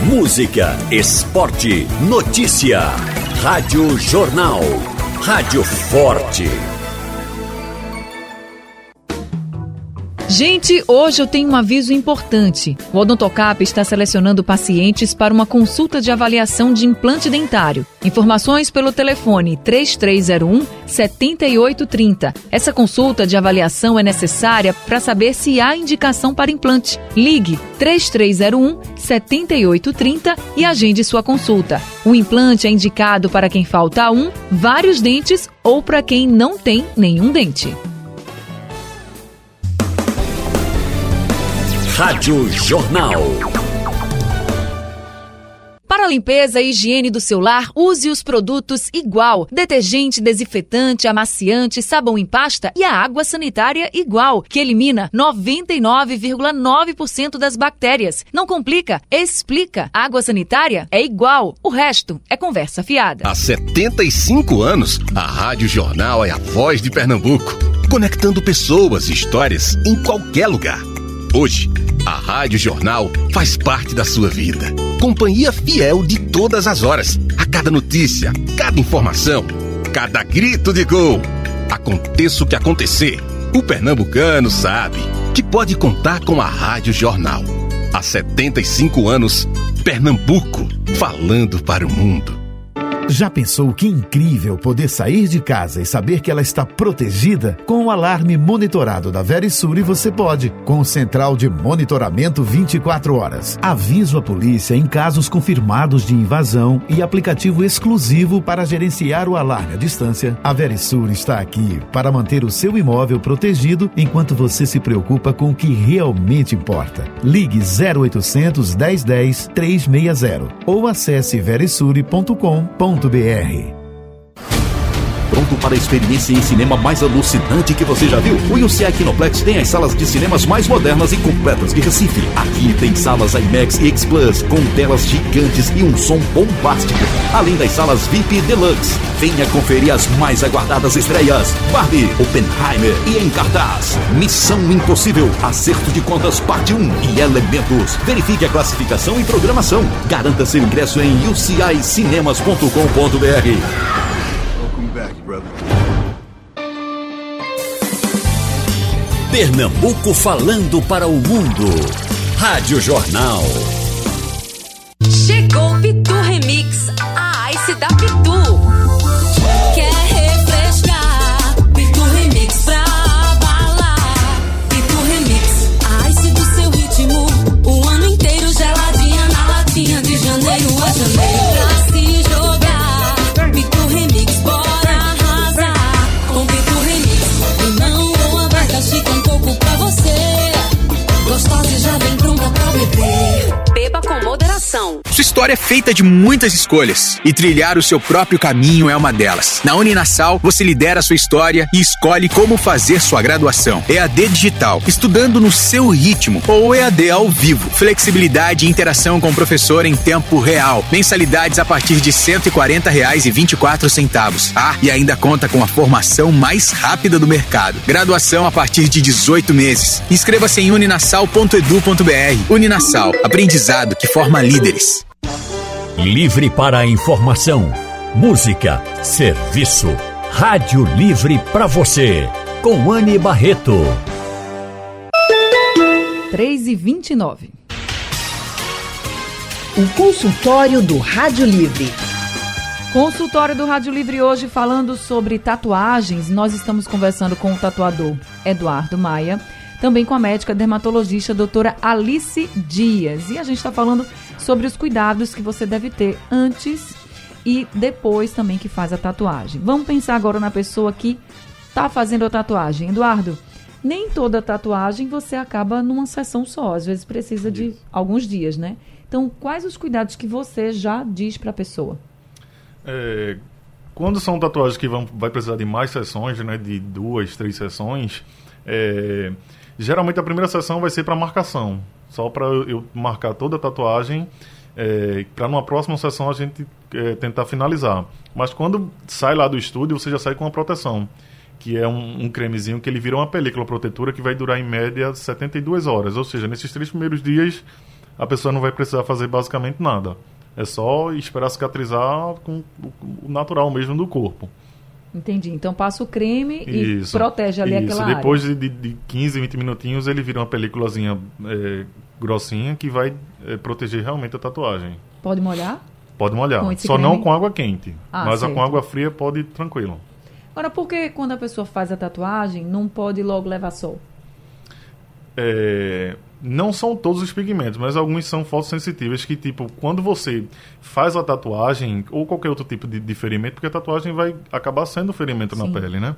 Música, esporte, notícia. Rádio Jornal. Rádio Forte. Gente, hoje eu tenho um aviso importante. O Odontocap está selecionando pacientes para uma consulta de avaliação de implante dentário. Informações pelo telefone 3301 7830. Essa consulta de avaliação é necessária para saber se há indicação para implante. Ligue 3301 7830 e agende sua consulta. O implante é indicado para quem falta um, vários dentes ou para quem não tem nenhum dente. Rádio Jornal. Para a limpeza e higiene do seu lar, use os produtos Igual. Detergente, desinfetante, amaciante, sabão em pasta e a água sanitária Igual, que elimina 99,9% das bactérias. Não complica, explica. Água sanitária é igual. O resto é conversa fiada. Há 75 anos, a Rádio Jornal é a voz de Pernambuco, conectando pessoas e histórias em qualquer lugar. Hoje, a Rádio Jornal faz parte da sua vida. Companhia fiel de todas as horas, a cada notícia, cada informação, cada grito de gol. Aconteça o que acontecer, o pernambucano sabe que pode contar com a Rádio Jornal. Há 75 anos, Pernambuco falando para o mundo. Já pensou que incrível poder sair de casa e saber que ela está protegida? Com o alarme monitorado da Verisure você pode, com central de monitoramento 24 horas. Aviso a polícia em casos confirmados de invasão e aplicativo exclusivo para gerenciar o alarme à distância. A Verisure está aqui para manter o seu imóvel protegido enquanto você se preocupa com o que realmente importa. Ligue 0800 1010 360 ou acesse verisure.com.br www.ecr.com.br Pronto para a experiência em cinema mais alucinante que você já viu? O UCI Kinoplex tem as salas de cinemas mais modernas e completas de Recife. Aqui tem salas IMAX e X Plus com telas gigantes e um som bombástico, além das salas VIP e Deluxe. Venha conferir as mais aguardadas estreias: Barbie, Oppenheimer e em cartaz Missão Impossível, Acerto de Contas Parte 1 e Elementos. Verifique a classificação e programação. Garanta seu ingresso em ucincinemas.com.br. Pernambuco falando para o mundo. Rádio Jornal. Chegou Pitu Remix, feita de muitas escolhas e trilhar o seu próprio caminho é uma delas. Na Uninasal, você lidera a sua história e escolhe como fazer sua graduação. EAD digital, estudando no seu ritmo, ou EAD ao vivo. Flexibilidade e interação com o professor em tempo real. Mensalidades a partir de R$ 140,24. Ah, e ainda conta com a formação mais rápida do mercado. Graduação a partir de 18 meses. Inscreva-se em uninasal.edu.br. Uninasal, aprendizado que forma líderes. Livre para a informação, música, serviço. Rádio Livre para você. Com Anne Barreto. 3 e 29. O consultório do Rádio Livre. Consultório do Rádio Livre hoje falando sobre tatuagens. Nós estamos conversando com o tatuador Eduardo Maia, também com a médica dermatologista doutora Alice Dias. E a gente está falando sobre os cuidados que você deve ter antes e depois também que faz a tatuagem. Vamos pensar agora na pessoa que está fazendo a tatuagem. Eduardo, nem toda tatuagem você acaba numa sessão só, às vezes precisa de alguns dias, né? Então, quais os cuidados que você já diz para a pessoa? É, quando são tatuagens que vão, vai precisar de mais sessões, né, de duas, três sessões, é, geralmente a primeira sessão vai ser para marcação, só para eu marcar toda a tatuagem, é, para numa próxima sessão a gente é, tentar finalizar. Mas quando sai lá do estúdio, você já sai com uma proteção, que é um, um cremezinho que ele vira uma película protetora que vai durar em média 72 horas, ou seja, nesses três primeiros dias a pessoa não vai precisar fazer basicamente nada. É só esperar cicatrizar com o natural mesmo do corpo. Entendi. Então passa o creme e Isso, protege ali isso. aquela Depois área. de, de 15, 20 minutinhos, ele vira uma películazinha é, grossinha que vai é, proteger realmente a tatuagem. Pode molhar? Pode molhar. Só creme? não com água quente. Ah, mas certo. com água fria pode ir tranquilo. Agora, por que quando a pessoa faz a tatuagem não pode logo levar sol? É, não são todos os pigmentos, mas alguns são fotossensitivos que, tipo, quando você faz a tatuagem ou qualquer outro tipo de, de ferimento, porque a tatuagem vai acabar sendo ferimento Sim. na pele, né?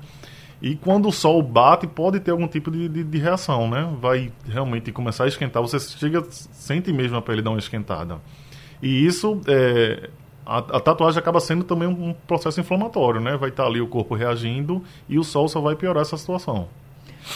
E quando o sol bate, pode ter algum tipo de, de, de reação, né? Vai realmente começar a esquentar. Você chega, sente mesmo a pele dar uma esquentada. E isso, é, a, a tatuagem acaba sendo também um, um processo inflamatório, né? Vai estar ali o corpo reagindo e o sol só vai piorar essa situação.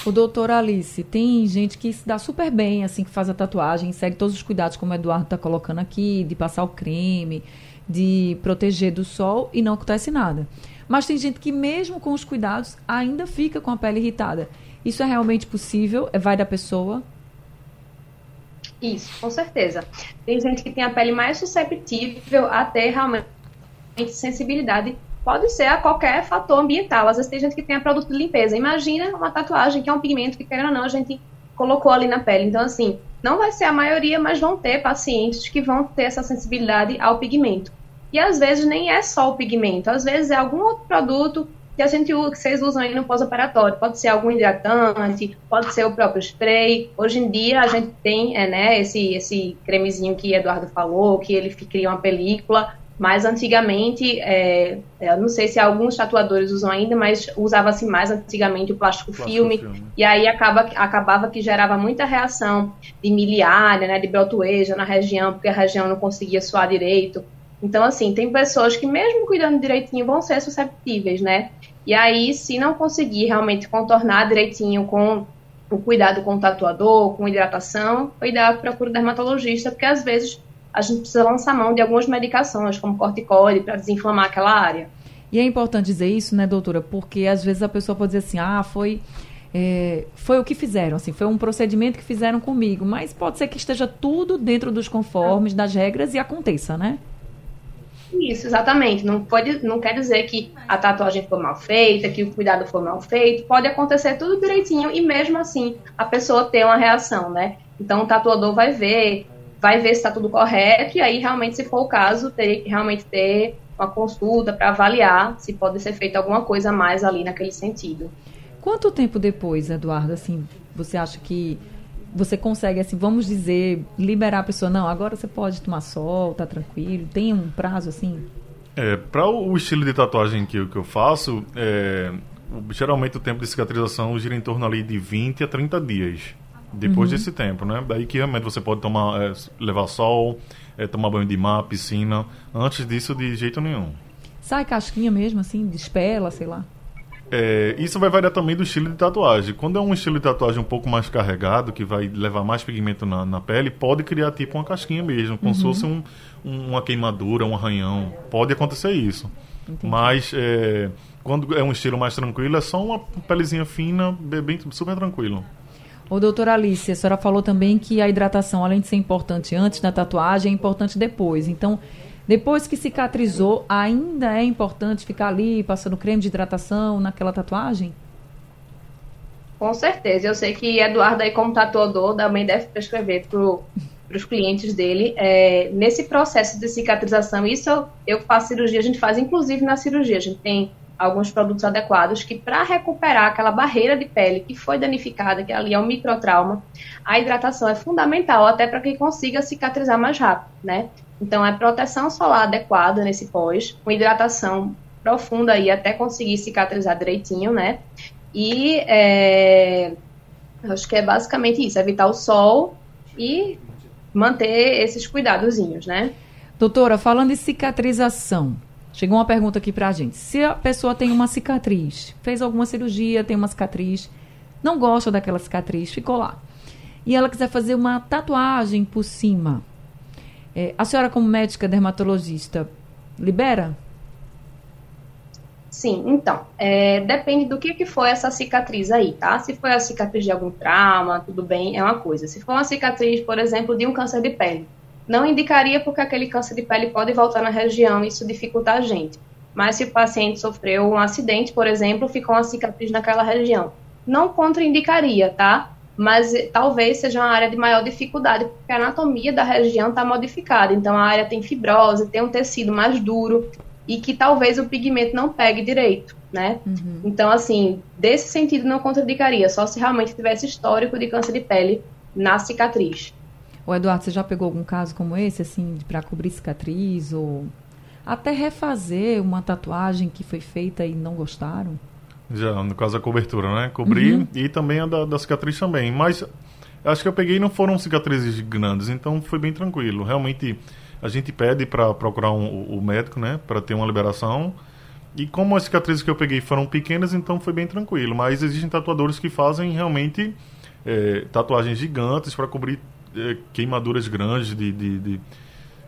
O doutor Alice, tem gente que se dá super bem, assim, que faz a tatuagem, segue todos os cuidados, como o Eduardo está colocando aqui, de passar o creme, de proteger do sol e não acontece nada. Mas tem gente que, mesmo com os cuidados, ainda fica com a pele irritada. Isso é realmente possível? É- Vai da pessoa? Isso, com certeza. Tem gente que tem a pele mais susceptível a ter realmente sensibilidade. Pode ser a qualquer fator ambiental. Às vezes tem gente que tem a produto de limpeza. Imagina uma tatuagem, que é um pigmento que, querendo ou não, a gente colocou ali na pele. Então, assim, não vai ser a maioria, mas vão ter pacientes que vão ter essa sensibilidade ao pigmento. E às vezes nem é só o pigmento, às vezes é algum outro produto que a gente usa, que vocês usam aí no pós-operatório. Pode ser algum hidratante, pode ser o próprio spray. Hoje em dia a gente tem é, né, esse, esse cremezinho que Eduardo falou, que ele cria uma película. Mas antigamente, é, eu não sei se alguns tatuadores usam ainda, mas usava-se mais antigamente o plástico, Plástico filme, filme. e aí acaba, acabava que gerava muita reação de miliária, né, de brotoeja na região, porque a região não conseguia suar direito. Então, assim, tem pessoas que mesmo cuidando direitinho vão ser susceptíveis, né? E aí, se não conseguir realmente contornar direitinho com o cuidado com o tatuador, com hidratação, o ideal é que procure o dermatologista, porque às vezes a gente precisa lançar mão de algumas medicações, como corticoide, para desinflamar aquela área. E é importante dizer isso, né, doutora? Porque às vezes a pessoa pode dizer assim, ah, foi, é, foi o que fizeram, assim, foi um procedimento que fizeram comigo. Mas pode ser que esteja tudo dentro dos conformes, das regras e aconteça, né? Isso, exatamente. Não, pode, não quer dizer que a tatuagem foi mal feita, que o cuidado foi mal feito. Pode acontecer tudo direitinho e mesmo assim a pessoa ter uma reação, né? Então o tatuador vai ver, vai ver se está tudo correto e aí realmente, se for o caso, teria que realmente ter uma consulta para avaliar se pode ser feita alguma coisa a mais ali naquele sentido. Quanto tempo depois, Eduardo, assim, você acha que você consegue, assim, vamos dizer, liberar a pessoa? Não, agora você pode tomar sol, tá tranquilo. Tem um prazo, assim? É, para o estilo de tatuagem que, eu- que eu faço, é, geralmente o tempo de cicatrização gira em torno ali de 20 a 30 dias. Depois Uhum. desse tempo, né? Daí que realmente você pode tomar, é, levar sol, é, tomar banho de mar, piscina. Antes disso, de jeito nenhum. Sai casquinha mesmo, assim, despela, sei lá. É, isso vai variar também do estilo de tatuagem. Quando é um estilo de tatuagem um pouco mais carregado, que vai levar mais pigmento na, na pele, pode criar tipo uma casquinha mesmo, como se Uhum. fosse um, um- uma queimadura, um arranhão. Pode acontecer isso. Mas é, quando é um estilo mais tranquilo, é só uma pelezinha fina, bem- super tranquilo. Ô, doutora Alice, a senhora falou também que a hidratação, além de ser importante antes da tatuagem, é importante depois. Então, depois que cicatrizou, ainda é importante ficar ali passando creme de hidratação naquela tatuagem? Com certeza. Eu sei que Eduardo aí como tatuador também deve prescrever para os clientes dele. É, nesse processo de cicatrização, isso eu, eu faço cirurgia, a gente faz inclusive na cirurgia. A gente tem alguns produtos adequados que para recuperar aquela barreira de pele que foi danificada, que ali é um microtrauma, a hidratação é fundamental até para que consiga cicatrizar mais rápido, né? Então é proteção solar adequada nesse pós, com hidratação profunda aí até conseguir cicatrizar direitinho, né? E é, acho que é basicamente isso, evitar o sol e manter esses cuidadozinhos, né? Doutora, falando em cicatrização, chegou uma pergunta aqui pra gente. Se a pessoa tem uma cicatriz, fez alguma cirurgia, tem uma cicatriz, não gosta daquela cicatriz, ficou lá. E ela quiser fazer uma tatuagem por cima. É, a senhora, como médica dermatologista, libera? Sim, então, é, depende do que, que foi essa cicatriz aí, tá? Se foi a cicatriz de algum trauma, tudo bem, é uma coisa. Se for uma cicatriz, por exemplo, de um câncer de pele, não indicaria porque aquele câncer de pele pode voltar na região e isso dificulta a gente. Mas se o paciente sofreu um acidente, por exemplo, ficou uma cicatriz naquela região, não contraindicaria, tá? Mas eh, talvez seja uma área de maior dificuldade, porque a anatomia da região está modificada. Então a área tem fibrose, tem um tecido mais duro e que talvez o pigmento não pegue direito, né? Então, assim, desse sentido não contraindicaria, só se realmente tivesse histórico de câncer de pele na cicatriz. Ô, Eduardo, você já pegou algum caso como esse, assim, para cobrir cicatriz ou até refazer uma tatuagem que foi feita e não gostaram? Já, no caso da cobertura, né? Cobrir Uhum. e também a da, da cicatriz também. Mas acho que eu peguei não foram cicatrizes grandes, então foi bem tranquilo. Realmente a gente pede para procurar um, o- o médico, né? Para ter uma liberação. E como as cicatrizes que eu peguei foram pequenas, então foi bem tranquilo. Mas existem tatuadores que fazem realmente é, tatuagens gigantes para cobrir queimaduras grandes de, de- de-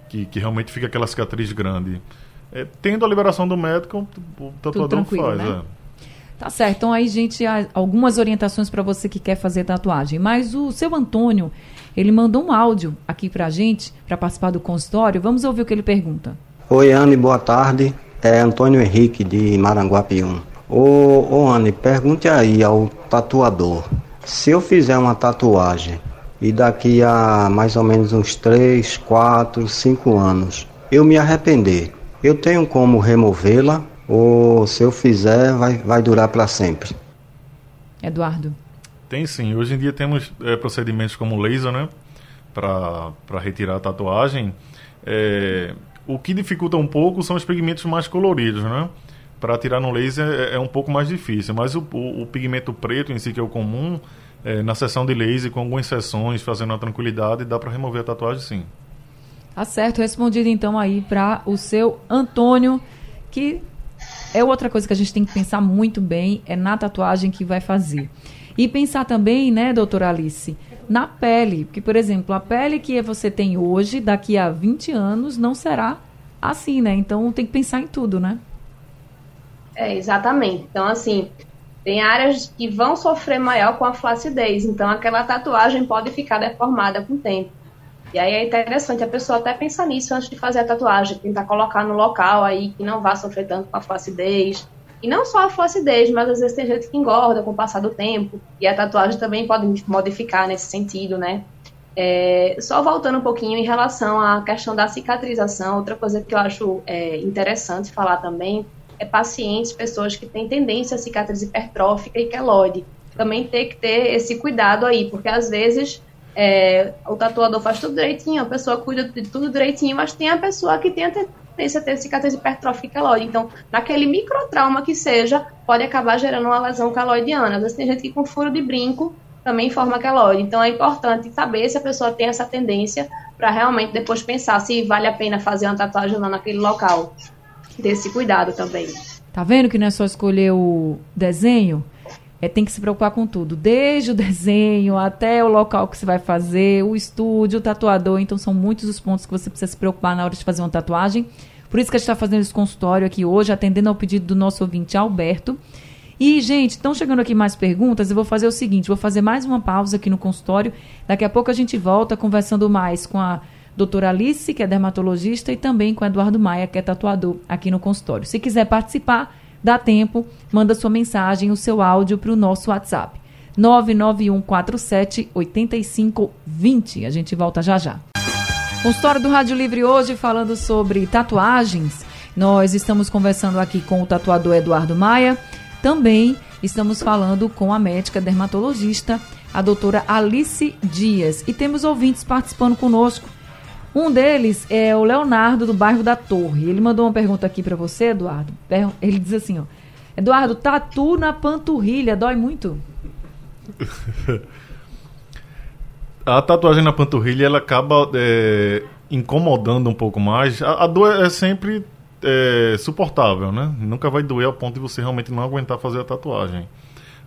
que, que realmente fica aquela cicatriz grande. É, tendo a liberação do médico, o tatuador faz. né? é. Tá certo. Então aí, gente, algumas orientações para você que quer fazer tatuagem. Mas o seu Antônio, ele mandou um áudio aqui pra gente, para participar do consultório. Vamos ouvir o que ele pergunta. Oi, Anne, boa tarde. É Antônio Henrique, de Maranguapium. Ô, ô, Anne, pergunte aí ao tatuador. Se eu fizer uma tatuagem e daqui a mais ou menos uns 3, 4, 5 anos eu me arrepender Eu tenho como removê-la ou se eu fizer vai, vai durar para sempre? Eduardo. Tem sim. Hoje em dia temos é, procedimentos como laser, né? Para retirar a tatuagem. É, o que dificulta um pouco são os pigmentos mais coloridos, né? Para tirar no laser é, é, um pouco mais difícil, mas o, o, o, pigmento preto em si, que é o comum, é, na sessão de laser, com algumas sessões, fazendo a tranquilidade, dá para remover a tatuagem sim. Tá certo, respondido então aí para o seu Antônio, que é outra coisa que a gente tem que pensar muito bem, é na tatuagem que vai fazer. E pensar também, né, doutora Alice, na pele. Porque, por exemplo, a pele que você tem hoje, daqui a 20 anos, não será assim, né? Então tem que pensar em tudo, né? É, exatamente. Então, assim, tem áreas que vão sofrer maior com a flacidez. Então, aquela tatuagem pode ficar deformada com o tempo. E aí é interessante a pessoa até pensar nisso antes de fazer a tatuagem, tentar colocar no local aí que não vá sofrer tanto com a flacidez. E não só a flacidez, mas às vezes tem gente que engorda com o passar do tempo. E a tatuagem também pode modificar nesse sentido, né? É, só voltando um pouquinho em relação à questão da cicatrização, outra coisa que eu acho é, interessante falar também é pacientes, pessoas que têm tendência a cicatriz hipertrófica e queloide. Também tem que ter esse cuidado aí, porque às vezes é, o tatuador faz tudo direitinho, a pessoa cuida de tudo direitinho, mas tem a pessoa que tem a tendência a ter cicatriz hipertrófica queloide. Então, naquele microtrauma que seja, pode acabar gerando uma lesão queloidiana. Às vezes tem gente que com furo de brinco também forma queloide. Então, é importante saber se a pessoa tem essa tendência para realmente depois pensar se vale a pena fazer uma tatuagem não naquele local. Ter esse cuidado também. Tá vendo que não é só escolher o desenho? É, tem que se preocupar com tudo, desde o desenho até o local que você vai fazer, o estúdio, o tatuador. Então, são muitos os pontos que você precisa se preocupar na hora de fazer uma tatuagem. Por isso que a gente está fazendo esse consultório aqui hoje, atendendo ao pedido do nosso ouvinte Alberto. E, gente, estão chegando aqui mais perguntas. Eu vou fazer o seguinte: vou fazer mais uma pausa aqui no consultório. Daqui a pouco a gente volta conversando mais com a doutora Alice, que é dermatologista, e também com Eduardo Maia, que é tatuador aqui no consultório. Se quiser participar, dá tempo, manda sua mensagem, o seu áudio para o nosso WhatsApp. 99147 8520. A gente volta já já. Consultório do Rádio Livre hoje falando sobre tatuagens. Nós estamos conversando aqui com o tatuador Eduardo Maia. Também estamos falando com a médica dermatologista, a doutora Alice Dias. E temos ouvintes participando conosco. Um deles é o Leonardo, do bairro da Torre. Ele mandou uma pergunta aqui para você, Eduardo. Ele diz assim, ó. Eduardo, tatu na panturrilha, dói muito? a tatuagem na panturrilha, ela acaba é, incomodando um pouco mais. A, a dor é sempre é, suportável, né? Nunca vai doer ao ponto de você realmente não aguentar fazer a tatuagem.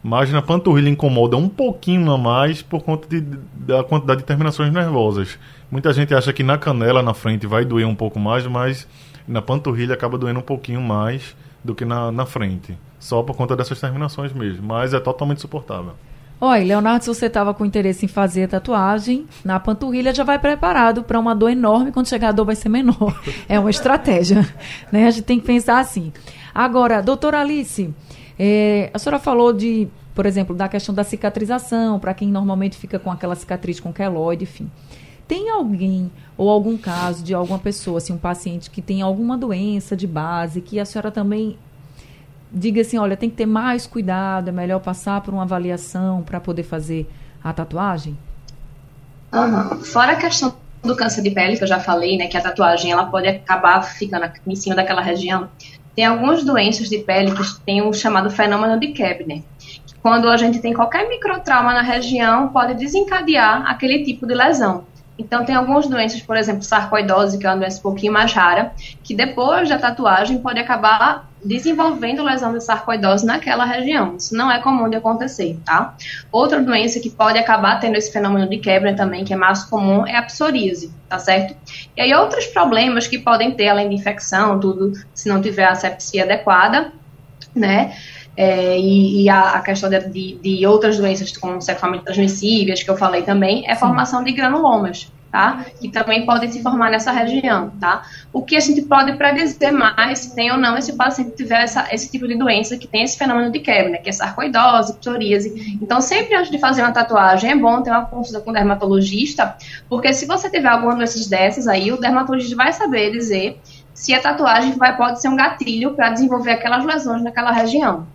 Mas na panturrilha incomoda um pouquinho a mais por conta de, da quantidade de terminações nervosas. Muita gente acha que na canela, na frente, vai doer um pouco mais, mas na panturrilha acaba doendo um pouquinho mais do que na, na frente. Só por conta dessas terminações mesmo. Mas é totalmente suportável. Oi, Leonardo, se você estava com interesse em fazer tatuagem, na panturrilha já vai preparado para uma dor enorme, quando chegar a dor vai ser menor. É uma estratégia, né? A gente tem que pensar assim. Agora, doutora Alice, é, a senhora falou de, por exemplo, da questão da cicatrização, para quem normalmente fica com aquela cicatriz com queloide, enfim. Tem alguém ou algum caso de alguma pessoa, assim, um paciente que tem alguma doença de base, que a senhora também diga assim, olha, tem que ter mais cuidado, é melhor passar por uma avaliação para poder fazer a tatuagem? Uhum. Fora a questão do câncer de pele, que eu já falei, né, que a tatuagem ela pode acabar ficando em cima daquela região, tem algumas doenças de pele que tem o chamado fenômeno de Kebner. Quando a gente tem qualquer microtrauma na região, pode desencadear aquele tipo de lesão. Então, tem algumas doenças, por exemplo, sarcoidose, que é uma doença um pouquinho mais rara, que depois da tatuagem pode acabar desenvolvendo lesão de sarcoidose naquela região. Isso não é comum de acontecer, tá? Outra doença que pode acabar tendo esse fenômeno de quebra também, que é mais comum, é a psoríase, tá certo? E aí, outros problemas que podem ter, além de infecção, tudo, se não tiver a sepsia adequada, né? É, e, e a, a, questão de, de, outras doenças como sexualmente transmissíveis, que eu falei também, é a formação de granulomas, tá? Que também podem se formar nessa região, tá? O que a gente pode predizer mais se tem ou não esse paciente tiver essa, esse tipo de doença que tem esse fenômeno de quebra, né? Que é sarcoidose, psoríase. Então, sempre antes de fazer uma tatuagem, é bom ter uma consulta com o dermatologista, porque se você tiver alguma dessas dessas aí, o dermatologista vai saber dizer se a tatuagem vai, pode ser um gatilho para desenvolver aquelas lesões naquela região.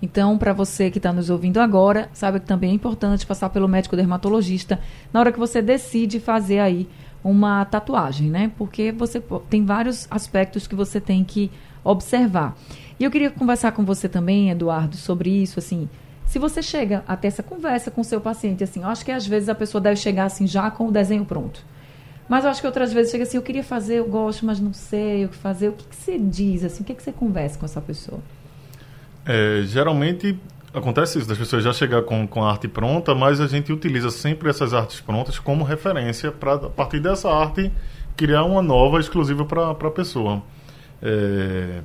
Então, para você que está nos ouvindo agora, saiba que também é importante passar pelo médico dermatologista na hora que você decide fazer aí uma tatuagem, né? Porque você tem vários aspectos que você tem que observar. E eu queria conversar com você também, Eduardo, sobre isso, assim. Se você chega até essa conversa com o seu paciente, assim, eu acho que às vezes a pessoa deve chegar assim já com o desenho pronto. Mas eu acho que outras vezes chega assim, eu queria fazer, eu gosto, mas não sei o que fazer. O que, que você diz, assim? O que, que você conversa com essa pessoa? É, geralmente acontece isso, das pessoas já chegar com, com a arte pronta, mas a gente utiliza sempre essas artes prontas como referência para, a partir dessa arte, criar uma nova exclusiva para a pessoa. É,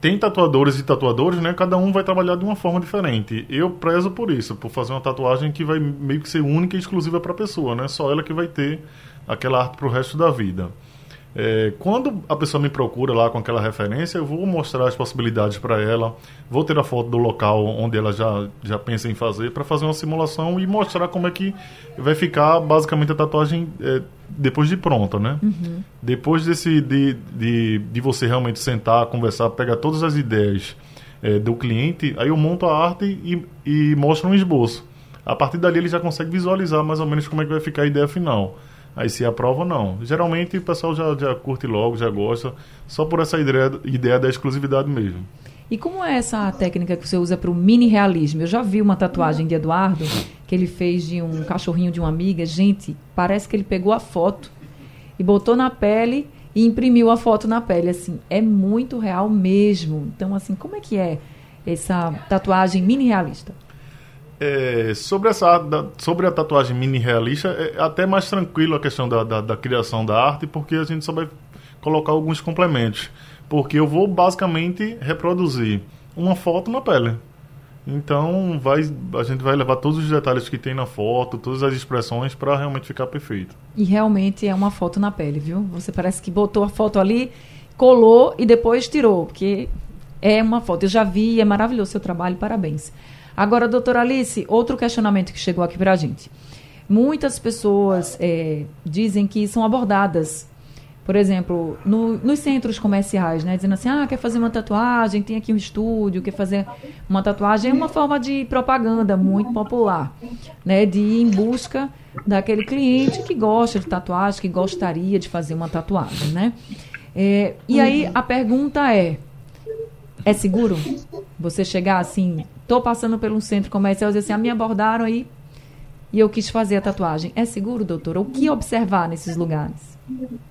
tem tatuadores e tatuadores, né? Cada um vai trabalhar de uma forma diferente. Eu prezo por isso, por fazer uma tatuagem que vai meio que ser única e exclusiva para a pessoa, né? Só ela que vai ter aquela arte para o resto da vida. É, quando a pessoa me procura lá com aquela referência, eu vou mostrar as possibilidades para ela, vou ter a foto do local onde ela já, já pensa em fazer, para fazer uma simulação e mostrar como é que vai ficar basicamente a tatuagem é, depois de pronta, né? Uhum. Depois desse, de, de, de você realmente sentar, conversar, pegar todas as ideias é, do cliente, aí eu monto a arte e, e mostro um esboço. A partir dali ele já consegue visualizar mais ou menos como é que vai ficar a ideia final. Aí se aprova ou não. Geralmente o pessoal já, já curte logo, já gosta, só por essa ideia, ideia da exclusividade mesmo. E como é essa técnica que você usa para o mini realismo? Eu já vi uma tatuagem de Eduardo que ele fez de um cachorrinho de uma amiga. Gente, parece que ele pegou a foto e botou na pele e imprimiu a foto na pele. Assim, é muito real mesmo. Então, assim, como é que é essa tatuagem mini realista? É, sobre, essa, da- sobre a tatuagem mini realista, é até mais tranquilo a questão da, da, da criação da arte, porque a gente só vai colocar alguns complementos. Porque eu vou basicamente reproduzir uma foto na pele. Então vai, a gente vai levar todos os detalhes que tem na foto, todas as expressões para realmente ficar perfeito. E realmente é uma foto na pele, viu? Você parece que botou a foto ali, colou e depois tirou, porque é uma foto. Eu já vi, é maravilhoso o seu trabalho, parabéns. Agora, doutora Alice, outro questionamento que chegou aqui pra gente. Muitas pessoas eh, dizem que são abordadas, por exemplo, no- nos centros comerciais, né? Dizendo assim, ah, quer fazer uma tatuagem, tem aqui um estúdio, quer fazer uma tatuagem. É uma forma de propaganda muito popular, né? De ir em busca daquele cliente que gosta de tatuagem, que gostaria de fazer uma tatuagem, né? Eh, e aí a pergunta é, é seguro você chegar assim, tô passando um centro comercial e assim, ah, me abordaram aí e eu quis fazer a tatuagem. É seguro, doutora? O que observar nesses lugares?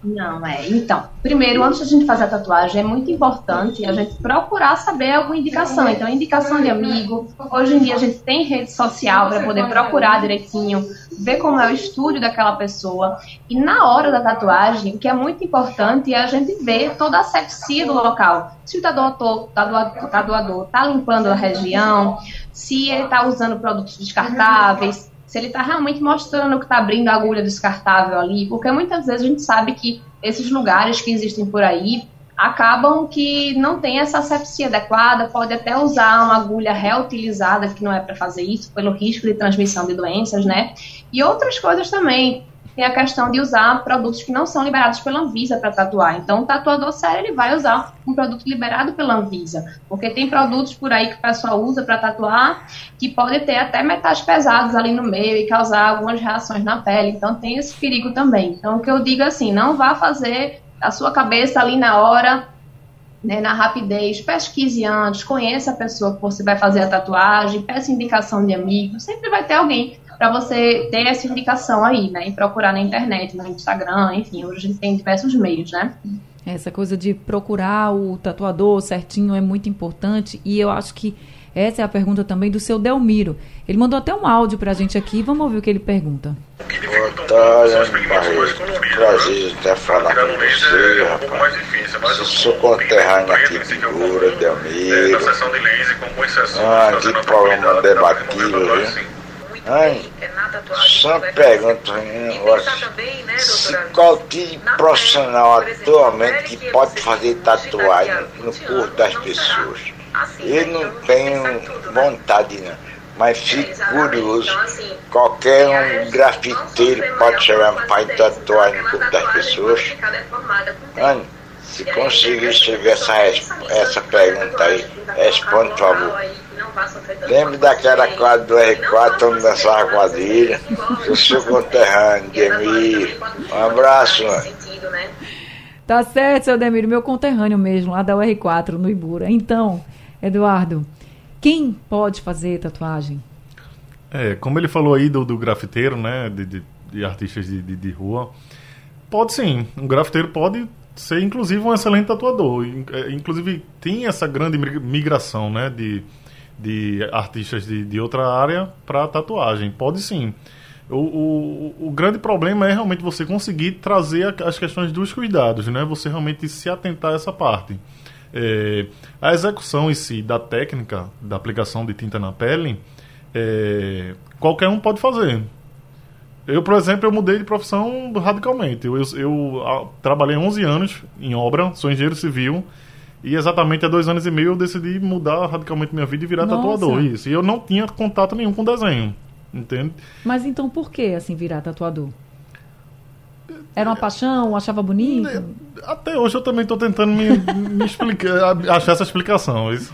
Não, é. Então, primeiro, antes da gente fazer a tatuagem, é muito importante a gente procurar saber alguma indicação. Então, indicação de amigo. Hoje em dia a gente tem rede social para poder procurar direitinho, ver como é o estúdio daquela pessoa. E na hora da tatuagem, o que é muito importante é a gente ver toda a sepsia do local. Se o tatuador, tatuador, tatuador tá limpando a região, se ele está usando produtos descartáveis, se ele está realmente mostrando que está abrindo a agulha descartável ali, porque muitas vezes a gente sabe que esses lugares que existem por aí acabam que não tem essa asepsia adequada, pode até usar uma agulha reutilizada, que não é para fazer isso, pelo risco de transmissão de doenças, né? E outras coisas também. Tem a questão de usar produtos que não são liberados pela Anvisa para tatuar. Então, o tatuador sério ele vai usar um produto liberado pela Anvisa, porque tem produtos por aí que o pessoal usa para tatuar que podem ter até metais pesados ali no meio e causar algumas reações na pele. Então, tem esse perigo também. Então, o que eu digo assim, não vá fazer a sua cabeça ali na hora né, na rapidez, pesquise antes, conheça a pessoa que você vai fazer a tatuagem, peça indicação de amigos, sempre vai ter alguém para você ter essa indicação aí, né, e procurar na internet, no Instagram, enfim, hoje a gente tem diversos meios, né. Essa coisa de procurar o tatuador certinho é muito importante e eu acho que essa é a pergunta também do seu Delmiro. Ele mandou até um áudio pra gente aqui, vamos ouvir o que ele pergunta. Boa tarde, Barreto. Prazer até falar com você, rapaz. Sou seu conterrâneo aqui de Figura, Delmiro. Ah, que problema debatível, viu? Ai, só pergunta, um negócio. Se qual tipo profissional atualmente que pode fazer tatuagem no corpo das pessoas? Eu não tenho vontade, não. Mas fico curioso. Qualquer um grafiteiro pode chegar para tatuagem no corpo das pessoas. Ana, Se conseguir escrever essa, essa pergunta aí, responde, por favor. Lembre daquela quadra do R4 onde dançava quadrilha? Sou seu conterrâneo, Demir. Um abraço, mano. Tá certo, seu Demiro, meu conterrâneo mesmo, lá da UR4, no Ibura. Então, Eduardo, quem pode fazer tatuagem? É, como ele falou aí do, do grafiteiro, né? De, de, de artistas de, de, de rua. Pode sim. Um grafiteiro pode ser, inclusive, um excelente tatuador. É, Inclusive, tem essa grande mig- migração, né? De, de artistas de, de outra área para tatuagem. Pode sim. O, o, o grande problema é realmente você conseguir trazer as questões dos cuidados, né? Você realmente se atentar a essa parte. É, a execução em si da técnica da aplicação de tinta na pele, é, qualquer um pode fazer. Eu, por exemplo, eu mudei de profissão radicalmente. Eu, eu, eu, trabalhei 11 anos em obra, sou engenheiro civil, e exatamente há dois anos e meio eu decidi mudar radicalmente minha vida e virar Nossa. tatuador. Isso. E eu não tinha contato nenhum com desenho. Entende? Mas então por que, assim, virar tatuador? Era uma paixão? Achava bonito? Até hoje eu também estou tentando me, me explicar, achar essa explicação. Isso.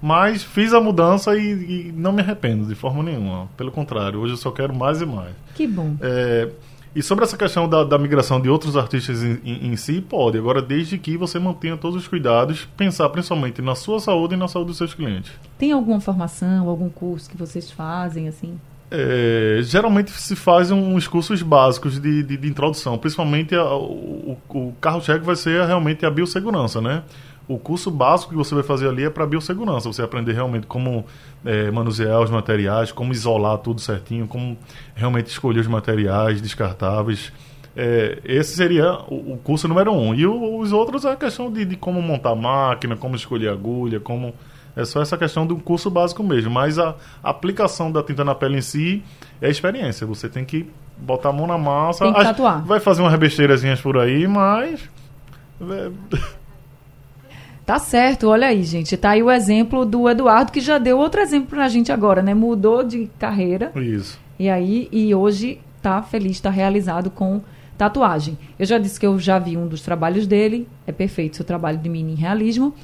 Mas fiz a mudança e, e não me arrependo de forma nenhuma. Pelo contrário, hoje eu só quero mais e mais. Que bom. É, e sobre essa questão da, da migração de outros artistas em, em- em si, pode. Agora, desde que você mantenha todos os cuidados, pensar principalmente na sua saúde e na saúde dos seus clientes. Tem alguma formação, algum curso que vocês fazem, assim? É, geralmente se fazem uns cursos básicos de, de, de introdução, principalmente a- o, o- carro-chefe vai ser realmente a biossegurança, né? O curso básico que você vai fazer ali é para biossegurança, você aprender realmente como é, manusear os materiais, como isolar tudo certinho, como realmente escolher os materiais descartáveis. É, esse seria o, o curso número um. E os outros é a questão de, de como montar máquina, como escolher agulha, como. É só essa questão do curso básico mesmo. Mas a aplicação da tinta na pele em si é experiência. Você tem que botar a mão na massa. Tem que tatuar. Vai fazer umas besteirazinhas por aí, mas. é, Tá certo, olha aí, gente. Tá aí o exemplo do Eduardo, que já deu outro exemplo pra gente agora, né? Mudou de carreira. Isso. E aí, e hoje tá feliz, tá realizado com tatuagem. Eu já disse que eu já vi um dos trabalhos dele, é perfeito seu trabalho de mini realismo,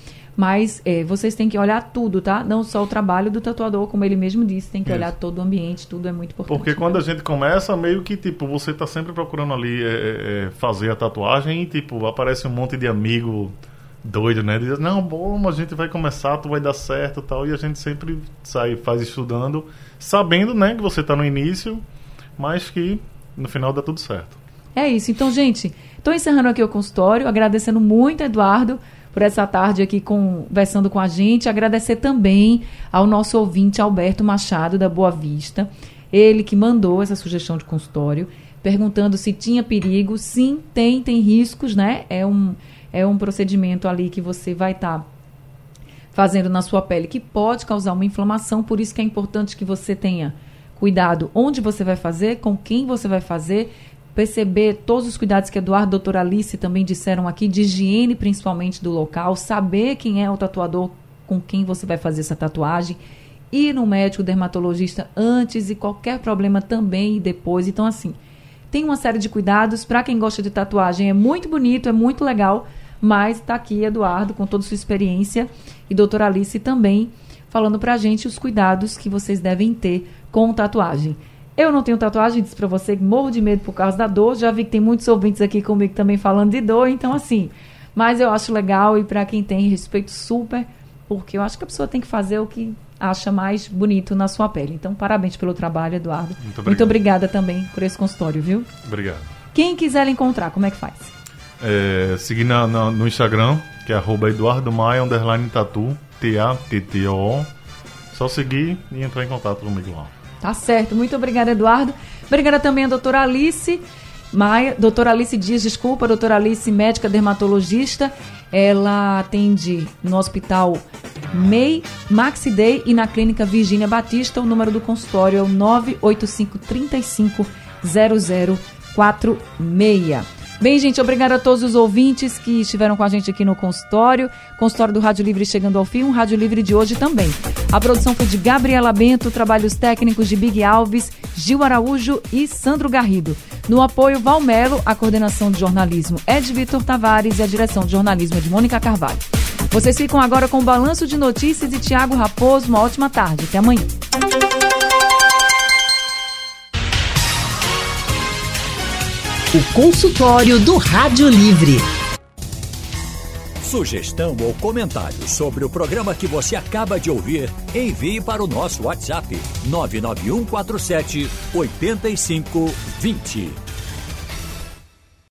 mas é, vocês têm que olhar tudo, tá? Não só o trabalho do tatuador, como ele mesmo disse, tem que Isso. olhar todo o ambiente, tudo é muito importante. Porque quando a gente começa, meio que, tipo, você tá sempre procurando ali é, é, é, fazer a tatuagem e, tipo, aparece um monte de amigo doido, né? Diz, não, bom, a gente vai começar, tu vai dar certo e tal. E a gente sempre sai, faz estudando, sabendo, né, que você tá no início, mas que no final dá tudo certo. É isso. Então, gente, estou encerrando aqui o consultório, agradecendo muito, Eduardo, por essa tarde aqui conversando com a gente. Agradecer também ao nosso ouvinte Alberto Machado, da Boa Vista. Ele que mandou essa sugestão de consultório, perguntando se tinha perigo. Sim, tem, tem riscos, né? É um, é um procedimento ali que você vai estar fazendo na sua pele que pode causar uma inflamação, por isso que é importante que você tenha cuidado onde você vai fazer, com quem você vai fazer, perceber todos os cuidados que Eduardo e doutora Alice também disseram aqui, de higiene principalmente do local, saber quem é o tatuador com quem você vai fazer essa tatuagem, ir no médico dermatologista antes e qualquer problema também e depois. Então, assim, tem uma série de cuidados. Para quem gosta de tatuagem, é muito bonito, é muito legal. Mas está aqui Eduardo com toda a sua experiência e doutora Alice também falando pra gente os cuidados que vocês devem ter com tatuagem. Eu não tenho tatuagem, disse pra você que morro de medo por causa da dor. Já vi que tem muitos ouvintes aqui comigo também falando de dor, então assim. Mas eu acho legal e para quem tem respeito super, porque eu acho que a pessoa tem que fazer o que acha mais bonito na sua pele. Então, parabéns pelo trabalho, Eduardo. Muito obrigado. Muito obrigada também por esse consultório, viu? Obrigado. Quem quiser lhe encontrar, como é que faz? É, seguir na, na- no Instagram, que é arroba Eduardo Maia, underline tatu, T-A-T-T-O-O. Só seguir e entrar em contato comigo lá. Tá certo. Muito obrigada, Eduardo. Obrigada também a doutora Alice Maia, doutora Alice Dias, desculpa, doutora Alice, médica dermatologista. Ela atende no hospital MEI, Maxi Day e na clínica Virgínia Batista. O número do consultório é o 985 35 0046. Bem, gente, obrigado a todos os ouvintes que estiveram com a gente aqui no consultório. Consultório do Rádio Livre chegando ao fim, um Rádio Livre de hoje também. A produção foi de Gabriela Bento, trabalhos técnicos de Big Alves, Gil Araújo e Sandro Garrido. No apoio, Valmelo, a coordenação de jornalismo é de Vitor Tavares e a direção de jornalismo é de Mônica Carvalho. Vocês ficam agora com o Balanço de Notícias e Tiago Raposo. Uma ótima tarde. Até amanhã. O consultório do Rádio Livre. Sugestão ou comentário sobre o programa que você acaba de ouvir, envie para o nosso WhatsApp 99147 8520.